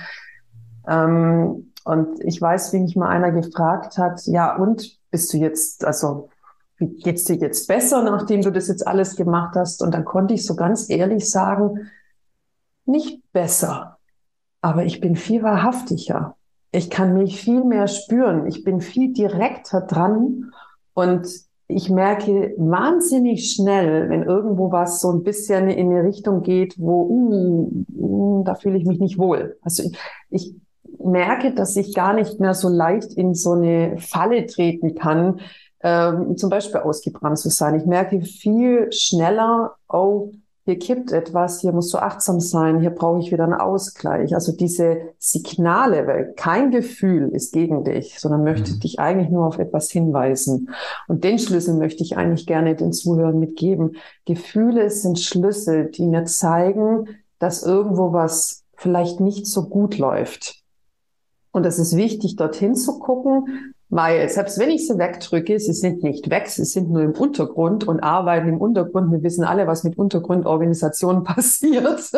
Ähm, und ich weiß, wie mich mal einer gefragt hat, ja, und bist du jetzt, also, wie geht's dir jetzt besser, nachdem du das jetzt alles gemacht hast? Und dann konnte ich so ganz ehrlich sagen, nicht besser, aber ich bin viel wahrhaftiger. Ich kann mich viel mehr spüren. Ich bin viel direkter dran und ich merke wahnsinnig schnell, wenn irgendwo was so ein bisschen in eine Richtung geht, wo, uh, uh, da fühle ich mich nicht wohl. Also ich, ich merke, dass ich gar nicht mehr so leicht in so eine Falle treten kann, ähm, zum Beispiel ausgebrannt zu sein. Ich merke viel schneller, oh, hier kippt etwas, hier musst du achtsam sein, hier brauche ich wieder einen Ausgleich. Also diese Signale, weil kein Gefühl ist gegen dich, sondern möchte mhm. dich eigentlich nur auf etwas hinweisen. Und den Schlüssel möchte ich eigentlich gerne den Zuhörern mitgeben. Gefühle sind Schlüssel, die mir zeigen, dass irgendwo was vielleicht nicht so gut läuft. Und es ist wichtig, dorthin zu gucken, weil selbst wenn ich sie wegdrücke, sie sind nicht weg, sie sind nur im Untergrund und arbeiten im Untergrund. Wir wissen alle, was mit Untergrundorganisationen passiert.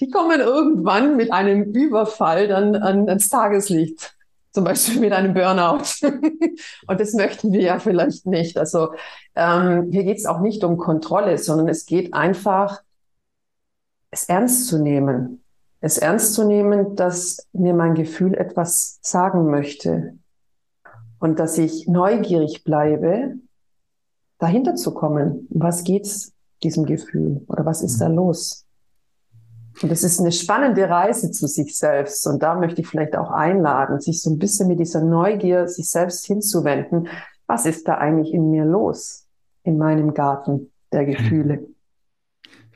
Die kommen irgendwann mit einem Überfall dann an, ans Tageslicht. Zum Beispiel mit einem Burnout. und das möchten wir ja vielleicht nicht. Also ähm, hier geht es auch nicht um Kontrolle, sondern es geht einfach, es ernst zu nehmen es ernst zu nehmen, dass mir mein Gefühl etwas sagen möchte und dass ich neugierig bleibe, dahinter zu kommen. Was geht's diesem Gefühl oder was ist da mhm. los? Und es ist eine spannende Reise zu sich selbst. Und da möchte ich vielleicht auch einladen, sich so ein bisschen mit dieser Neugier sich selbst hinzuwenden. Was ist da eigentlich in mir los? In meinem Garten der Gefühle.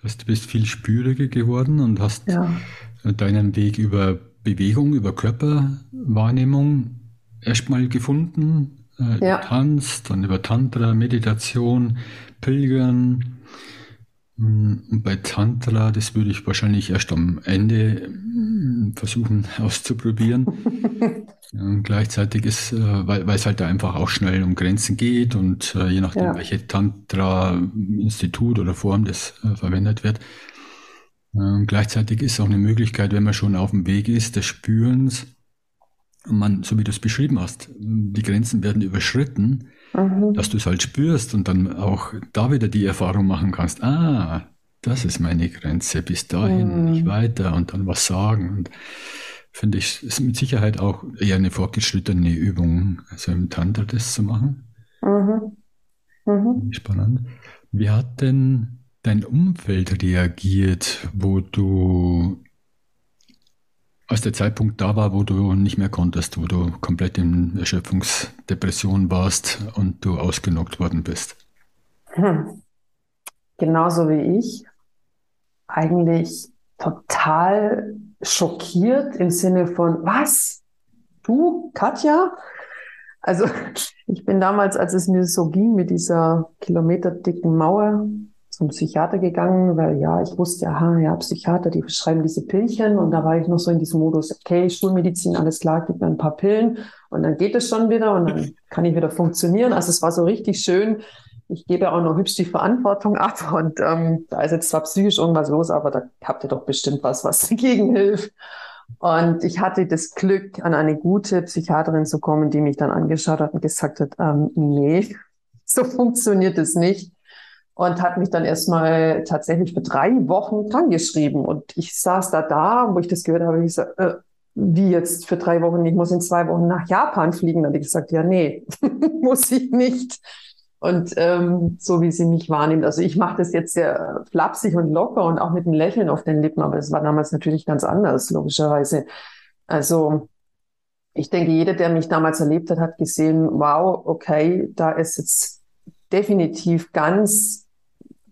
Du bist viel spüriger geworden und hast ja deinen Weg über Bewegung, über Körperwahrnehmung erstmal gefunden. Äh, ja. Tanz, dann über Tantra, Meditation, Pilgern. Mm, und bei Tantra, das würde ich wahrscheinlich erst am Ende mm, versuchen auszuprobieren. und gleichzeitig ist, äh, weil, weil es halt einfach auch schnell um Grenzen geht und äh, je nachdem, ja. welche Tantra-Institut oder Form das verwendet wird, ähm, gleichzeitig ist auch eine Möglichkeit, wenn man schon auf dem Weg ist, des Spürens, und man, so wie du es beschrieben hast, die Grenzen werden überschritten, mhm. dass du es halt spürst und dann auch da wieder die Erfahrung machen kannst, ah, das ist meine Grenze, bis dahin, mhm. nicht weiter und dann was sagen. Und finde ich, ist mit Sicherheit auch eher eine fortgeschrittene Übung, also im Tantra das zu machen. Mhm. Mhm. Spannend. Wie hat denn dein Umfeld reagiert, wo du als der Zeitpunkt da war, wo du nicht mehr konntest, wo du komplett in Erschöpfungsdepression warst und du ausgenockt worden bist? Hm. genauso wie ich, eigentlich total schockiert im Sinne von, was? Du, Katja? Also ich bin damals, als es mir so ging mit dieser kilometerdicken Mauer zum Psychiater gegangen, weil ja, ich wusste, aha, ja, Psychiater, die verschreiben diese Pillchen und da war ich noch so in diesem Modus, okay, Schulmedizin, alles klar, gib mir ein paar Pillen und dann geht es schon wieder und dann kann ich wieder funktionieren. Also es war so richtig schön. Ich gebe auch noch hübsch die Verantwortung ab und ähm, da ist jetzt zwar psychisch irgendwas los, aber da habt ihr doch bestimmt was, was dagegen hilft. Und ich hatte das Glück, an eine gute Psychiaterin zu kommen, die mich dann angeschaut hat und gesagt hat, ähm, nee, so funktioniert es nicht. Und hat mich dann erstmal tatsächlich für drei Wochen krankgeschrieben. Und ich saß da da, wo ich das gehört habe, ich gesagt, äh, wie jetzt für drei Wochen? Ich muss in zwei Wochen nach Japan fliegen. Da habe ich gesagt, ja, nee, muss ich nicht. Und ähm, so wie sie mich wahrnimmt. Also ich mache das jetzt sehr flapsig und locker und auch mit einem Lächeln auf den Lippen, aber es war damals natürlich ganz anders, logischerweise. Also ich denke, jeder, der mich damals erlebt hat, hat gesehen, wow, okay, da ist jetzt definitiv ganz,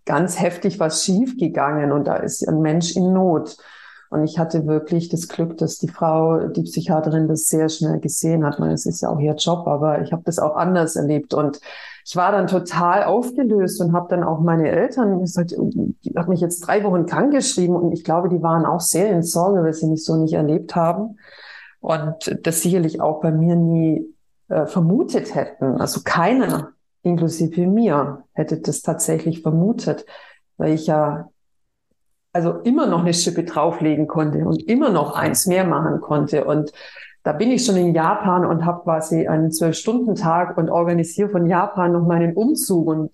ganz heftig was schiefgegangen und da ist ein Mensch in Not. Und ich hatte wirklich das Glück, dass die Frau, die Psychiaterin, das sehr schnell gesehen hat. es ist ja auch ihr Job, aber ich habe das auch anders erlebt. Und ich war dann total aufgelöst und habe dann auch meine Eltern gesagt, die hat mich jetzt drei Wochen krank geschrieben und ich glaube, die waren auch sehr in Sorge, weil sie mich so nicht erlebt haben und das sicherlich auch bei mir nie äh, vermutet hätten. Also keiner, inklusive mir, hätte das tatsächlich vermutet, weil ich ja also immer noch eine Schippe drauflegen konnte und immer noch eins mehr machen konnte. Und da bin ich schon in Japan und habe quasi einen Zwölf-Stunden-Tag und organisiere von Japan noch meinen Umzug und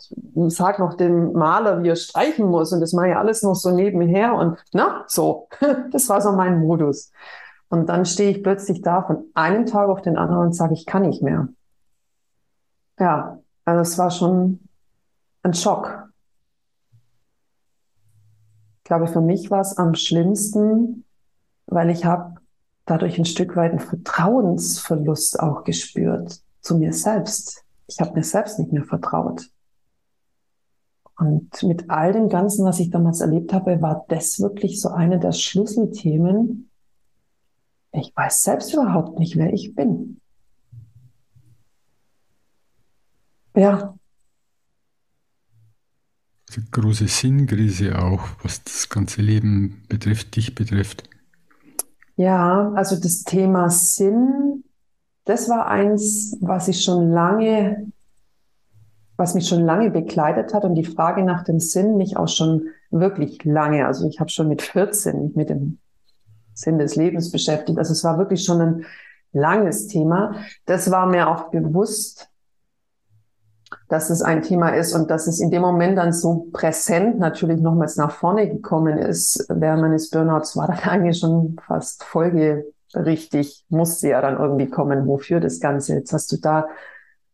sag noch dem Maler, wie er streichen muss. Und das mache ich alles noch so nebenher. Und na, so, das war so mein Modus. Und dann stehe ich plötzlich da von einem Tag auf den anderen und sage, ich kann nicht mehr. Ja, also es war schon ein Schock glaube, für mich war es am schlimmsten, weil ich habe dadurch ein Stück weit einen Vertrauensverlust auch gespürt zu mir selbst. Ich habe mir selbst nicht mehr vertraut. Und mit all dem Ganzen, was ich damals erlebt habe, war das wirklich so eine der Schlüsselthemen. Ich weiß selbst überhaupt nicht, wer ich bin. Ja, große Sinnkrise auch, was das ganze Leben betrifft, dich betrifft. Ja, also das Thema Sinn, das war eins, was ich schon lange, was mich schon lange begleitet hat und die Frage nach dem Sinn mich auch schon wirklich lange, also ich habe schon mit 14 mich mit dem Sinn des Lebens beschäftigt. Also es war wirklich schon ein langes Thema. Das war mir auch bewusst, dass es ein Thema ist und dass es in dem Moment dann so präsent natürlich nochmals nach vorne gekommen ist, während meines Burnouts war dann eigentlich schon fast folgerichtig, musste ja dann irgendwie kommen, wofür das Ganze. Jetzt hast du da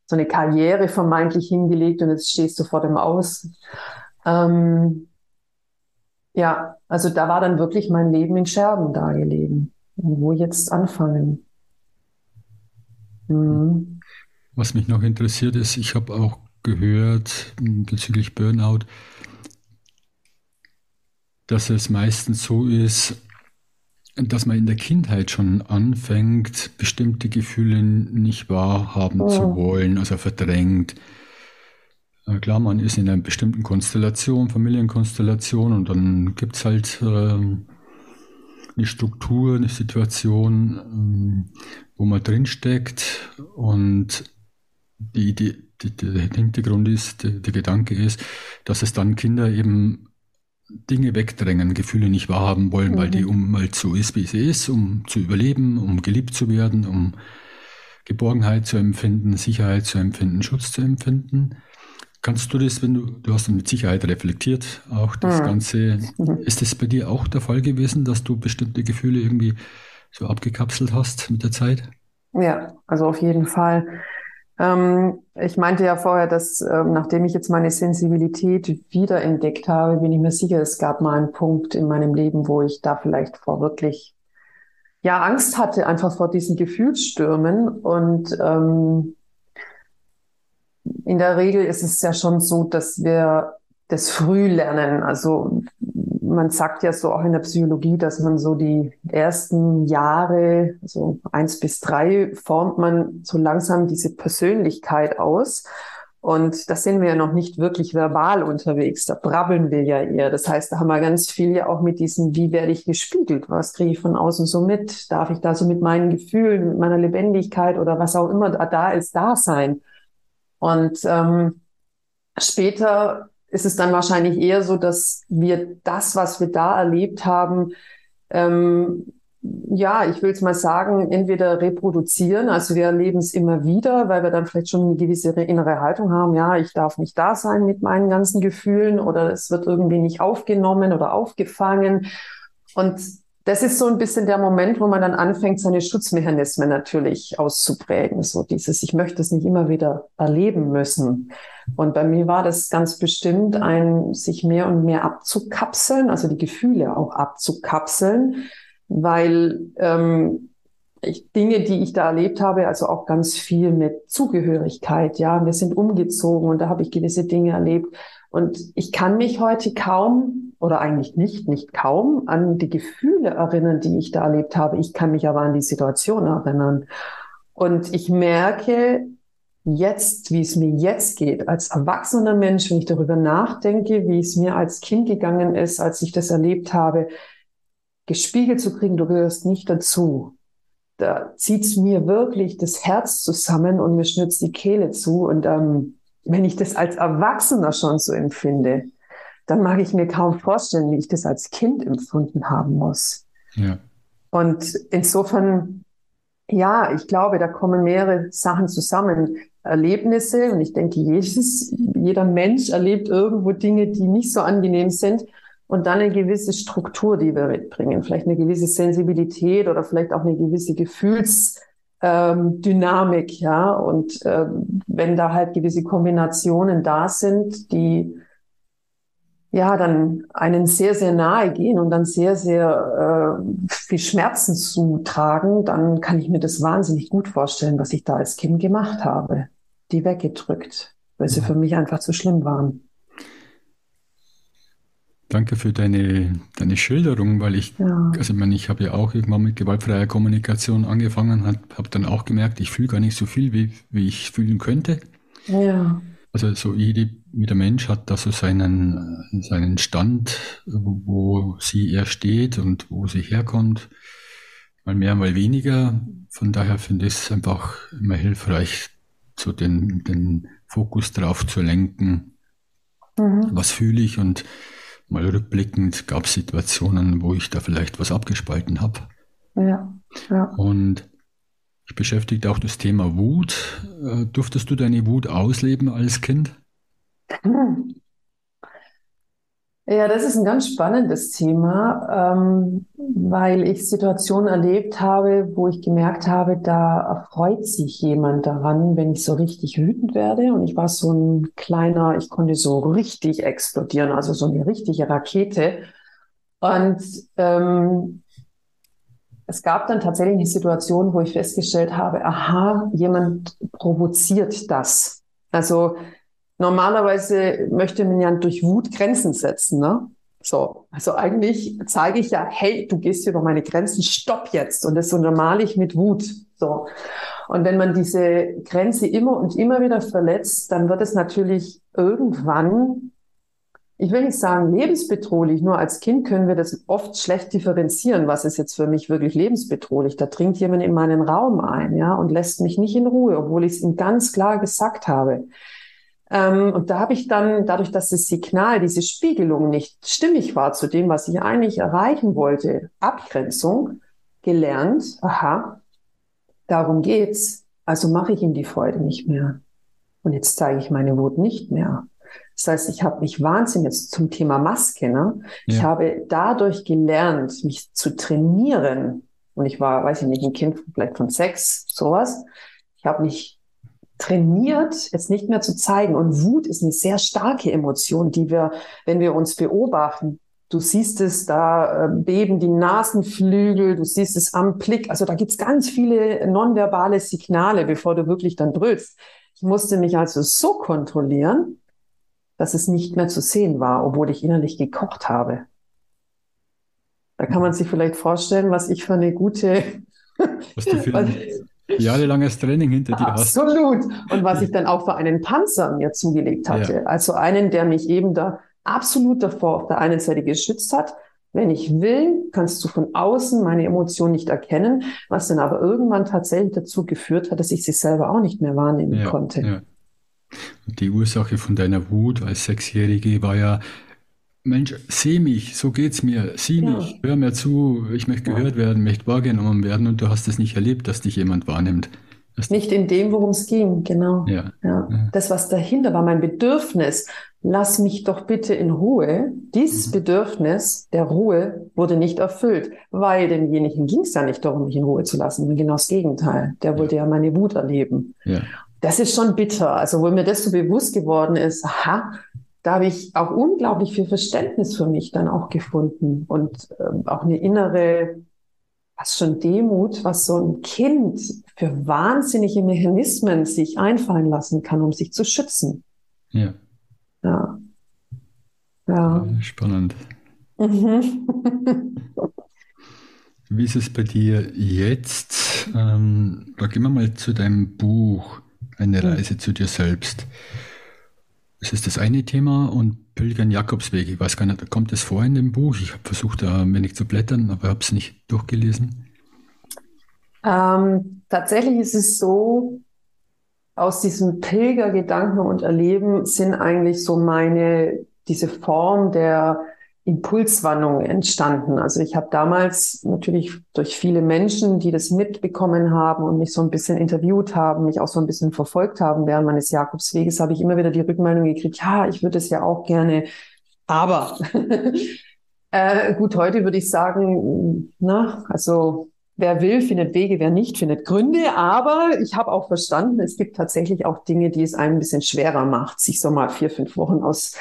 so eine Karriere vermeintlich hingelegt und jetzt stehst du vor dem Aus. Ähm, ja, also da war dann wirklich mein Leben in Scherben dargelegen. Wo jetzt anfangen? Mhm. Was mich noch interessiert ist, ich habe auch gehört bezüglich Burnout, dass es meistens so ist, dass man in der Kindheit schon anfängt, bestimmte Gefühle nicht wahrhaben oh. zu wollen, also verdrängt. Äh, klar, man ist in einer bestimmten Konstellation, Familienkonstellation, und dann gibt es halt äh, eine Struktur, eine Situation, ähm, wo man drinsteckt und die, die, die, der Hintergrund ist, der, der Gedanke ist, dass es dann Kinder eben Dinge wegdrängen, Gefühle nicht wahrhaben wollen, mhm. weil die um halt so ist, wie sie ist, um zu überleben, um geliebt zu werden, um Geborgenheit zu empfinden, Sicherheit zu empfinden, Schutz zu empfinden. Kannst du das, wenn du, du hast mit Sicherheit reflektiert, auch das mhm. Ganze, mhm. ist das bei dir auch der Fall gewesen, dass du bestimmte Gefühle irgendwie so abgekapselt hast mit der Zeit? Ja, also auf jeden Fall. Ähm, ich meinte ja vorher, dass ähm, nachdem ich jetzt meine Sensibilität wiederentdeckt habe, bin ich mir sicher, es gab mal einen Punkt in meinem Leben, wo ich da vielleicht vor wirklich ja Angst hatte, einfach vor diesen Gefühlsstürmen. Und ähm, in der Regel ist es ja schon so, dass wir das Frühlernen. Also man sagt ja so auch in der Psychologie, dass man so die ersten Jahre, so eins bis drei, formt man so langsam diese Persönlichkeit aus. Und da sind wir ja noch nicht wirklich verbal unterwegs. Da brabbeln wir ja eher. Das heißt, da haben wir ganz viel ja auch mit diesem, wie werde ich gespiegelt? Was kriege ich von außen so mit? Darf ich da so mit meinen Gefühlen, mit meiner Lebendigkeit oder was auch immer da, da ist, da sein? Und ähm, später ist es dann wahrscheinlich eher so, dass wir das, was wir da erlebt haben, ähm, ja, ich will es mal sagen, entweder reproduzieren, also wir erleben es immer wieder, weil wir dann vielleicht schon eine gewisse innere Haltung haben, ja, ich darf nicht da sein mit meinen ganzen Gefühlen oder es wird irgendwie nicht aufgenommen oder aufgefangen. Und das ist so ein bisschen der Moment, wo man dann anfängt, seine Schutzmechanismen natürlich auszuprägen. So dieses, ich möchte es nicht immer wieder erleben müssen. Und bei mir war das ganz bestimmt ein, sich mehr und mehr abzukapseln, also die Gefühle auch abzukapseln, weil ähm, ich, Dinge, die ich da erlebt habe, also auch ganz viel mit Zugehörigkeit, ja, wir sind umgezogen und da habe ich gewisse Dinge erlebt. Und ich kann mich heute kaum oder eigentlich nicht, nicht kaum an die Gefühle erinnern, die ich da erlebt habe. Ich kann mich aber an die Situation erinnern. Und ich merke jetzt, wie es mir jetzt geht, als erwachsener Mensch, wenn ich darüber nachdenke, wie es mir als Kind gegangen ist, als ich das erlebt habe, gespiegelt zu kriegen, du gehörst nicht dazu. Da zieht's mir wirklich das Herz zusammen und mir schnürzt die Kehle zu. Und ähm, wenn ich das als Erwachsener schon so empfinde, dann mag ich mir kaum vorstellen, wie ich das als Kind empfunden haben muss. Ja. Und insofern, ja, ich glaube, da kommen mehrere Sachen zusammen. Erlebnisse, und ich denke, jedes, jeder Mensch erlebt irgendwo Dinge, die nicht so angenehm sind und dann eine gewisse Struktur, die wir mitbringen, vielleicht eine gewisse Sensibilität oder vielleicht auch eine gewisse Gefühlsdynamik, ähm, ja. Und ähm, wenn da halt gewisse Kombinationen da sind, die ja dann einen sehr, sehr nahe gehen und dann sehr, sehr äh, viel Schmerzen zutragen, dann kann ich mir das wahnsinnig gut vorstellen, was ich da als Kind gemacht habe. Die weggedrückt, weil sie für mich einfach zu schlimm waren. Danke für deine, deine Schilderung, weil ich, ja. also ich meine, ich habe ja auch irgendwann mit gewaltfreier Kommunikation angefangen, habe hab dann auch gemerkt, ich fühle gar nicht so viel, wie, wie ich fühlen könnte. Ja. Also so jede, jeder Mensch hat da so seinen, seinen Stand, wo sie er steht und wo sie herkommt. Mal mehr, mal weniger. Von daher finde ich es einfach immer hilfreich, so den, den Fokus drauf zu lenken. Mhm. Was fühle ich und mal rückblickend gab es Situationen, wo ich da vielleicht was abgespalten habe. Ja, ja. Und ich beschäftige auch das Thema Wut. Äh, durftest du deine Wut ausleben als Kind? Ja, das ist ein ganz spannendes Thema, ähm, weil ich Situationen erlebt habe, wo ich gemerkt habe, da erfreut sich jemand daran, wenn ich so richtig wütend werde. Und ich war so ein kleiner, ich konnte so richtig explodieren, also so eine richtige Rakete. Und ähm, es gab dann tatsächlich eine Situation, wo ich festgestellt habe, aha, jemand provoziert das. Also normalerweise möchte man ja durch Wut Grenzen setzen, ne? So, also eigentlich zeige ich ja, hey, du gehst über meine Grenzen, stopp jetzt. Und das so normal ich mit Wut. So. Und wenn man diese Grenze immer und immer wieder verletzt, dann wird es natürlich irgendwann, ich will nicht sagen lebensbedrohlich, nur als Kind können wir das oft schlecht differenzieren. Was ist jetzt für mich wirklich lebensbedrohlich? Da dringt jemand in meinen Raum ein, ja, und lässt mich nicht in Ruhe, obwohl ich es ihm ganz klar gesagt habe. Ähm, und da habe ich dann, dadurch, dass das Signal, diese Spiegelung nicht stimmig war zu dem, was ich eigentlich erreichen wollte, Abgrenzung, gelernt, aha, darum geht's, also mache ich ihm die Freude nicht mehr. Und jetzt zeige ich meine Wut nicht mehr. Das heißt, ich habe mich wahnsinnig jetzt zum Thema Maske, ne? Ja. Ich habe dadurch gelernt, mich zu trainieren. Und ich war, weiß ich nicht, ein Kind vielleicht von sechs, sowas. Ich habe mich trainiert, es nicht mehr zu zeigen. Und Wut ist eine sehr starke Emotion, die wir, wenn wir uns beobachten, du siehst es, da äh, beben die Nasenflügel, du siehst es am Blick. Also da gibt's ganz viele nonverbale Signale, bevor du wirklich dann brüllst. Ich musste mich also so kontrollieren, dass es nicht mehr zu sehen war, obwohl ich innerlich gekocht habe. Da kann man sich vielleicht vorstellen, was ich für eine gute, was du für jahrelanges Training hinter dir hast. Absolut. Und was ich dann auch für einen Panzer mir zugelegt hatte. Ja. Also einen, der mich eben da absolut davor auf der einen Seite geschützt hat. Wenn ich will, kannst du von außen meine Emotionen nicht erkennen, was dann aber irgendwann tatsächlich dazu geführt hat, dass ich sie selber auch nicht mehr wahrnehmen ja, konnte. Ja. Die Ursache von deiner Wut als Sechsjährige war ja, Mensch, seh mich, so geht's mir, sieh ja. mich, hör mir zu, ich möchte gehört werden, möchte wahrgenommen werden und du hast es nicht erlebt, dass dich jemand wahrnimmt. Nicht in dem, worum es ging, genau. Ja. ja. Das, was dahinter war, mein Bedürfnis, lass mich doch bitte in Ruhe. Dieses mhm. Bedürfnis der Ruhe wurde nicht erfüllt, weil demjenigen ging es ja nicht darum, mich in Ruhe zu lassen, genau das Gegenteil. Der wollte ja, ja meine Wut erleben. Ja. Das ist schon bitter. Also, wo mir das so bewusst geworden ist, aha, da habe ich auch unglaublich viel Verständnis für mich dann auch gefunden und äh, auch eine innere, was schon Demut, was so ein Kind für wahnsinnige Mechanismen sich einfallen lassen kann, um sich zu schützen. Ja. Ja. ja. Spannend. Mhm. Wie ist es bei dir jetzt? Ähm, gehen wir mal zu deinem Buch, eine Reise zu dir selbst. Das ist das eine Thema und Pilgern Jakobsweg. Ich weiß gar nicht, kommt das vor in dem Buch? Ich habe versucht, da ein wenig zu blättern, aber habe es nicht durchgelesen. Ähm, tatsächlich ist es so, aus diesem Pilgergedanken und Erleben sind eigentlich so meine, diese Form der Impulswandlung entstanden. Also ich habe damals natürlich durch viele Menschen, die das mitbekommen haben und mich so ein bisschen interviewt haben, mich auch so ein bisschen verfolgt haben während meines Jakobsweges, habe ich immer wieder die Rückmeldung gekriegt, ja, ich würde es ja auch gerne, aber äh, gut, heute würde ich sagen, na, also wer will, findet Wege, wer nicht, findet Gründe. Aber ich habe auch verstanden, es gibt tatsächlich auch Dinge, die es einem ein bisschen schwerer macht, sich so mal vier, fünf Wochen aus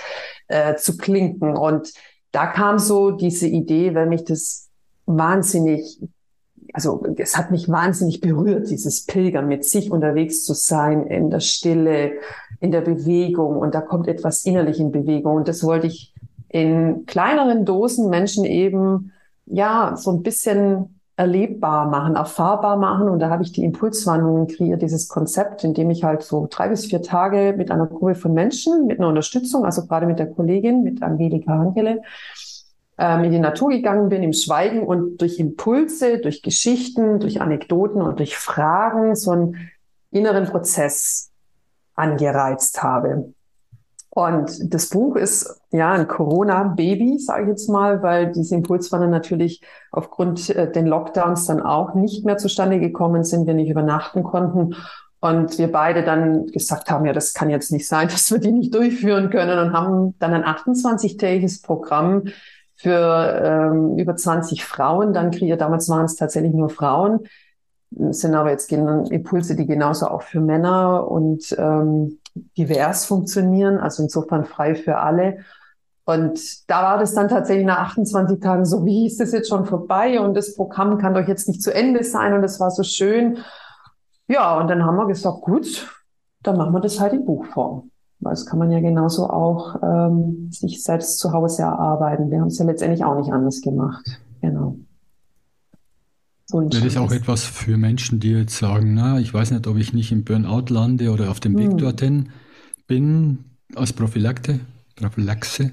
äh, zu klinken. Und da kam so diese Idee, weil mich das wahnsinnig, also es hat mich wahnsinnig berührt, dieses Pilgern mit sich unterwegs zu sein, in der Stille, in der Bewegung. Und da kommt etwas innerlich in Bewegung. Und das wollte ich in kleineren Dosen Menschen eben, ja, so ein bisschen erlebbar machen, erfahrbar machen. Und da habe ich die Impulswandlung kreiert, dieses Konzept, in dem ich halt so drei bis vier Tage mit einer Gruppe von Menschen, mit einer Unterstützung, also gerade mit der Kollegin, mit Angelika Hankele, ähm, in die Natur gegangen bin, im Schweigen und durch Impulse, durch Geschichten, durch Anekdoten und durch Fragen so einen inneren Prozess angereizt habe. Und das Buch ist ja ein Corona-Baby, sage ich jetzt mal, weil diese Impulswanne natürlich aufgrund äh, den Lockdowns dann auch nicht mehr zustande gekommen sind, wir nicht übernachten konnten. Und wir beide dann gesagt haben, ja, das kann jetzt nicht sein, dass wir die nicht durchführen können und haben dann ein 28-tägiges Programm für ähm, über 20 Frauen dann kreiert. Damals waren es tatsächlich nur Frauen, sind aber jetzt Impulse, die genauso auch für Männer und ähm, divers funktionieren, also insofern frei für alle. Und da war das dann tatsächlich nach 28 Tagen so, wie ist das jetzt schon vorbei und das Programm kann doch jetzt nicht zu Ende sein und es war so schön. Ja, und dann haben wir gesagt, gut, dann machen wir das halt in Buchform. Weil das kann man ja genauso auch ähm, sich selbst zu Hause erarbeiten. Wir haben es ja letztendlich auch nicht anders gemacht. Genau. So das ist auch etwas für Menschen, die jetzt sagen, na, ich weiß nicht, ob ich nicht im Burnout lande oder auf dem Weg hm. dorthin bin, als Prophylakte, Prophylaxe.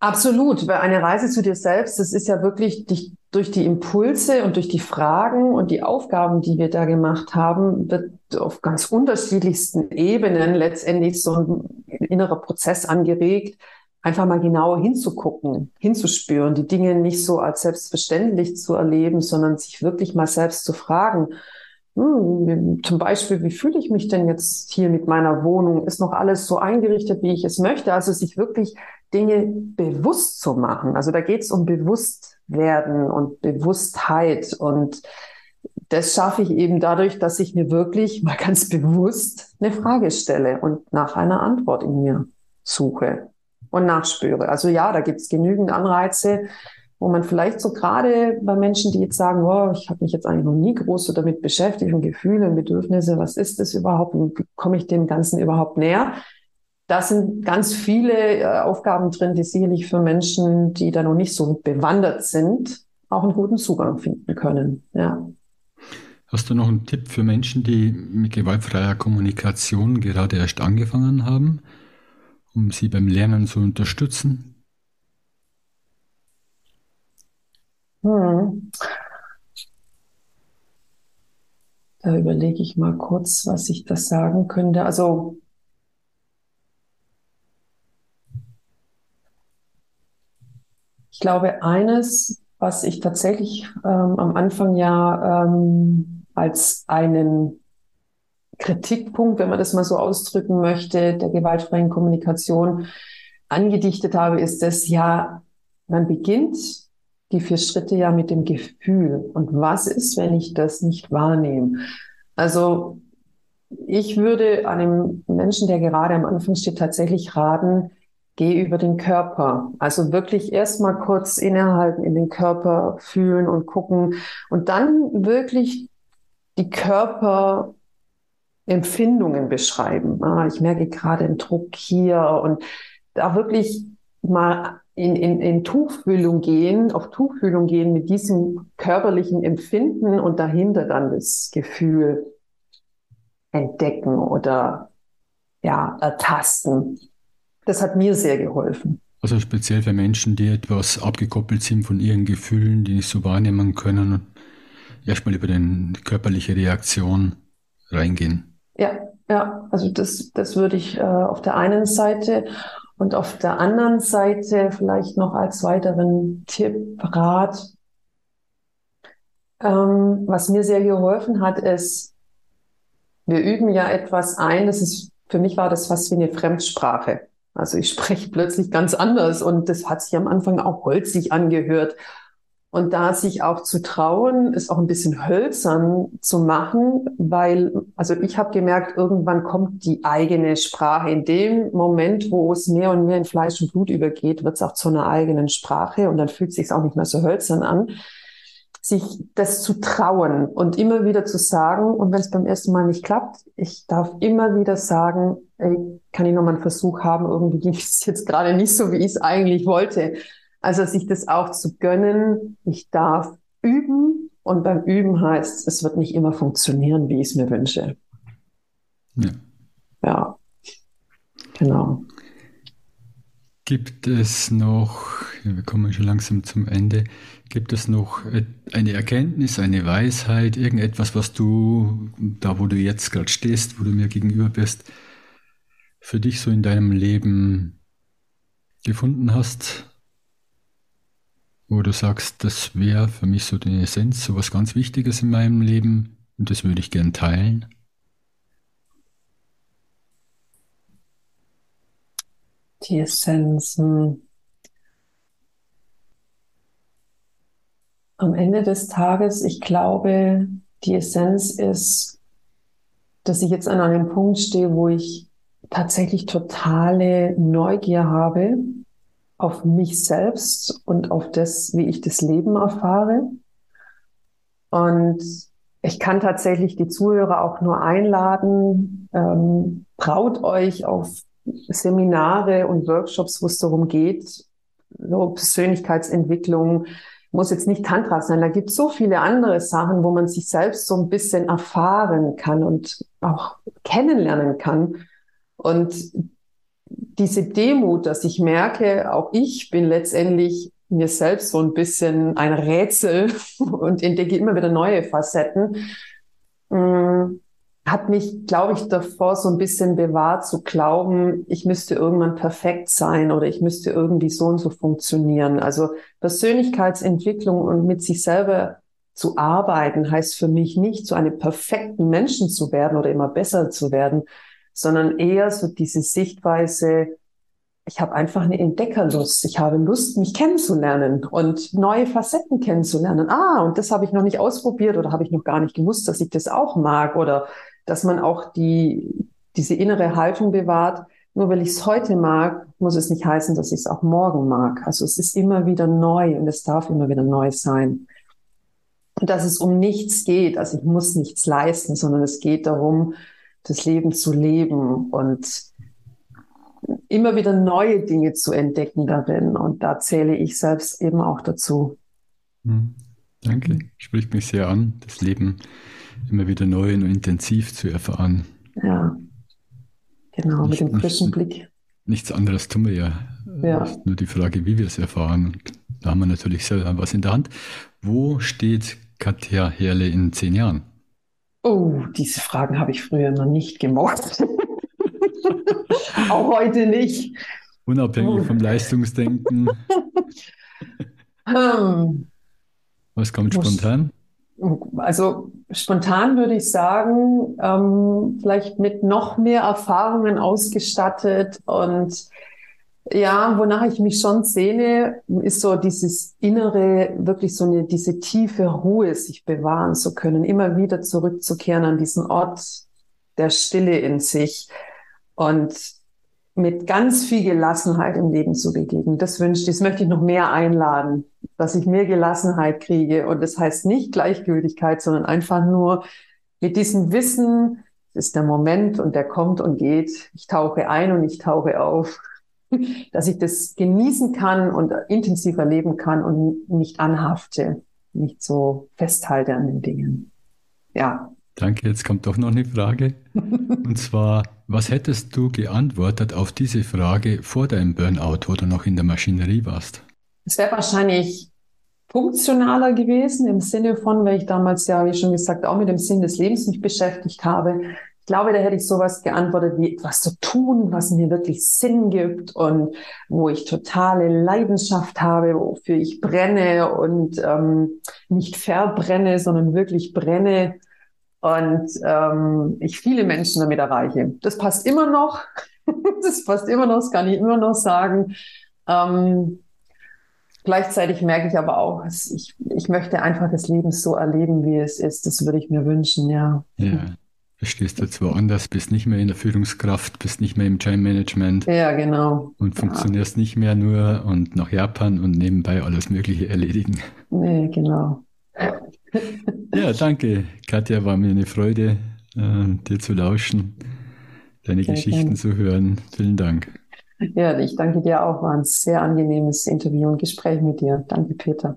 Absolut, weil eine Reise zu dir selbst, das ist ja wirklich dich durch die Impulse und durch die Fragen und die Aufgaben, die wir da gemacht haben, wird auf ganz unterschiedlichsten Ebenen letztendlich so ein innerer Prozess angeregt, einfach mal genauer hinzugucken, hinzuspüren, die Dinge nicht so als selbstverständlich zu erleben, sondern sich wirklich mal selbst zu fragen, hm, zum Beispiel, wie fühle ich mich denn jetzt hier mit meiner Wohnung? Ist noch alles so eingerichtet, wie ich es möchte? Also sich wirklich Dinge bewusst zu machen. Also da geht es um Bewusstwerden und Bewusstheit. Und das schaffe ich eben dadurch, dass ich mir wirklich mal ganz bewusst eine Frage stelle und nach einer Antwort in mir suche und nachspüre. Also ja, da gibt es genügend Anreize, wo man vielleicht so gerade bei Menschen, die jetzt sagen, oh, ich habe mich jetzt eigentlich noch nie groß so damit beschäftigt und Gefühle und Bedürfnisse, was ist das überhaupt und wie komme ich dem Ganzen überhaupt näher? da sind ganz viele äh, Aufgaben drin, die sicherlich für Menschen, die da noch nicht so bewandert sind, auch einen guten Zugang finden können. Ja. Hast du noch einen Tipp für Menschen, die mit gewaltfreier Kommunikation gerade erst angefangen haben, um sie beim Lernen zu unterstützen? Hm. Da überlege ich mal kurz, was ich das sagen könnte. Also ich glaube, eines, was ich tatsächlich ähm, am Anfang ja ähm, als einen Kritikpunkt, wenn man das mal so ausdrücken möchte, der gewaltfreien Kommunikation angedichtet habe, ist das ja, man beginnt die vier Schritte ja mit dem Gefühl. Und was ist, wenn ich das nicht wahrnehme? Also ich würde einem Menschen, der gerade am Anfang steht, tatsächlich raten, geh über den Körper. Also wirklich erstmal kurz innehalten, in den Körper fühlen und gucken und dann wirklich die Körperempfindungen beschreiben. Ah, ich merke gerade einen Druck hier und da wirklich mal in, in, in Tuchfühlung gehen, auf Tuchfühlung gehen mit diesem körperlichen Empfinden und dahinter dann das Gefühl entdecken oder ja, ertasten. Das hat mir sehr geholfen. Also speziell für Menschen, die etwas abgekoppelt sind von ihren Gefühlen, die nicht so wahrnehmen können, erstmal über den, die körperliche Reaktion reingehen. Ja, ja, also das, das würde ich äh, auf der einen Seite und auf der anderen Seite vielleicht noch als weiteren Tipp, Rat, ähm, was mir sehr geholfen hat, ist, wir üben ja etwas ein, das ist, für mich war das fast wie eine Fremdsprache. Also ich spreche plötzlich ganz anders und das hat sich am Anfang auch holzig angehört. Und da sich auch zu trauen, ist auch ein bisschen hölzern zu machen, weil, also ich habe gemerkt, irgendwann kommt die eigene Sprache. In dem Moment, wo es mehr und mehr in Fleisch und Blut übergeht, wird es auch zu einer eigenen Sprache und dann fühlt es sich auch nicht mehr so hölzern an. Sich das zu trauen und immer wieder zu sagen, und wenn es beim ersten Mal nicht klappt, ich darf immer wieder sagen, ey, kann ich nochmal einen Versuch haben, irgendwie ging es jetzt gerade nicht so, wie ich es eigentlich wollte. Also sich das auch zu gönnen, ich darf üben und beim Üben heißt, es wird nicht immer funktionieren, wie ich es mir wünsche. Ja. Ja, genau. Gibt es noch, ja, wir kommen schon langsam zum Ende, gibt es noch eine Erkenntnis, eine Weisheit, irgendetwas, was du, da wo du jetzt gerade stehst, wo du mir gegenüber bist, für dich so in deinem Leben gefunden hast, wo du sagst, das wäre für mich so die Essenz, so was ganz Wichtiges in meinem Leben und das würde ich gern teilen? Die Essenzen. Am Ende des Tages, ich glaube, die Essenz ist, dass ich jetzt an einem Punkt stehe, wo ich tatsächlich totale Neugier habe auf mich selbst und auf das, wie ich das Leben erfahre. Und ich kann tatsächlich die Zuhörer auch nur einladen, ähm, traut euch auf Seminare und Workshops, wo es darum geht, so Persönlichkeitsentwicklung, muss jetzt nicht Tantra sein, da gibt es so viele andere Sachen, wo man sich selbst so ein bisschen erfahren kann und auch kennenlernen kann. Und diese Demut, dass ich merke, auch ich bin letztendlich mir selbst so ein bisschen ein Rätsel und entdecke immer wieder neue Facetten, mm, hat mich, glaube ich, davor so ein bisschen bewahrt zu glauben, ich müsste irgendwann perfekt sein oder ich müsste irgendwie so und so funktionieren. Also Persönlichkeitsentwicklung und mit sich selber zu arbeiten heißt für mich nicht, zu einem perfekten Menschen zu werden oder immer besser zu werden, sondern eher so diese Sichtweise, ich habe einfach eine Entdeckerlust. Ich habe Lust, mich kennenzulernen und neue Facetten kennenzulernen. Ah, und das habe ich noch nicht ausprobiert oder habe ich noch gar nicht gewusst, dass ich das auch mag oder dass man auch die, diese innere Haltung bewahrt. Nur weil ich es heute mag, muss es nicht heißen, dass ich es auch morgen mag. Also es ist immer wieder neu und es darf immer wieder neu sein. Und dass es um nichts geht. Also ich muss nichts leisten, sondern es geht darum, das Leben zu leben und immer wieder neue Dinge zu entdecken darin. Und da zähle ich selbst eben auch dazu. Hm. Danke, spricht mich sehr an, das Leben immer wieder neu und intensiv zu erfahren. Ja, genau, nicht, mit dem frischen Blick. Nichts anderes tun wir ja. ja. Nur die Frage, wie wir es erfahren. Da haben wir natürlich selber was in der Hand. Wo steht Katja Herle in zehn Jahren? Oh, diese Fragen habe ich früher noch nicht gemocht. Auch heute nicht. Unabhängig oh. vom Leistungsdenken. um, Was kommt spontan? Also spontan würde ich sagen, ähm, vielleicht mit noch mehr Erfahrungen ausgestattet und ja, wonach ich mich schon sehne, ist so dieses innere, wirklich so eine, diese tiefe Ruhe sich bewahren zu können, immer wieder zurückzukehren an diesen Ort der Stille in sich und mit ganz viel Gelassenheit im Leben zu begegnen. Das wünsche ich, das möchte ich noch mehr einladen, dass ich mehr Gelassenheit kriege. Und das heißt nicht Gleichgültigkeit, sondern einfach nur mit diesem Wissen, es ist der Moment und der kommt und geht. Ich tauche ein und ich tauche auf dass ich das genießen kann und intensiv erleben kann und nicht anhafte, nicht so festhalte an den Dingen. Ja. Danke, jetzt kommt doch noch eine Frage. Und zwar, was hättest du geantwortet auf diese Frage vor deinem Burnout, wo du noch in der Maschinerie warst? Es wäre wahrscheinlich funktionaler gewesen im Sinne von, weil ich damals ja, wie schon gesagt, auch mit dem Sinn des Lebens mich beschäftigt habe, glaube, da hätte ich sowas geantwortet wie etwas zu tun, was mir wirklich Sinn gibt und wo ich totale Leidenschaft habe, wofür ich brenne und ähm, nicht verbrenne, sondern wirklich brenne und ähm, ich viele Menschen damit erreiche. Das passt immer noch. das passt immer noch, das kann ich immer noch sagen. Ähm, gleichzeitig merke ich aber auch, ich, ich möchte einfach das Leben so erleben, wie es ist. Das würde ich mir wünschen, ja. Ja. Du stehst jetzt woanders, bist nicht mehr in der Führungskraft, bist nicht mehr im Time Management. Ja, genau. Und funktionierst ja. nicht mehr nur und nach Japan und nebenbei alles Mögliche erledigen. Nee, genau. ja, danke. Katja, war mir eine Freude, äh, dir zu lauschen, deine sehr Geschichten gerne. zu hören. Vielen Dank. Ja, ich danke dir auch. War ein sehr angenehmes Interview und Gespräch mit dir. Danke, Peter.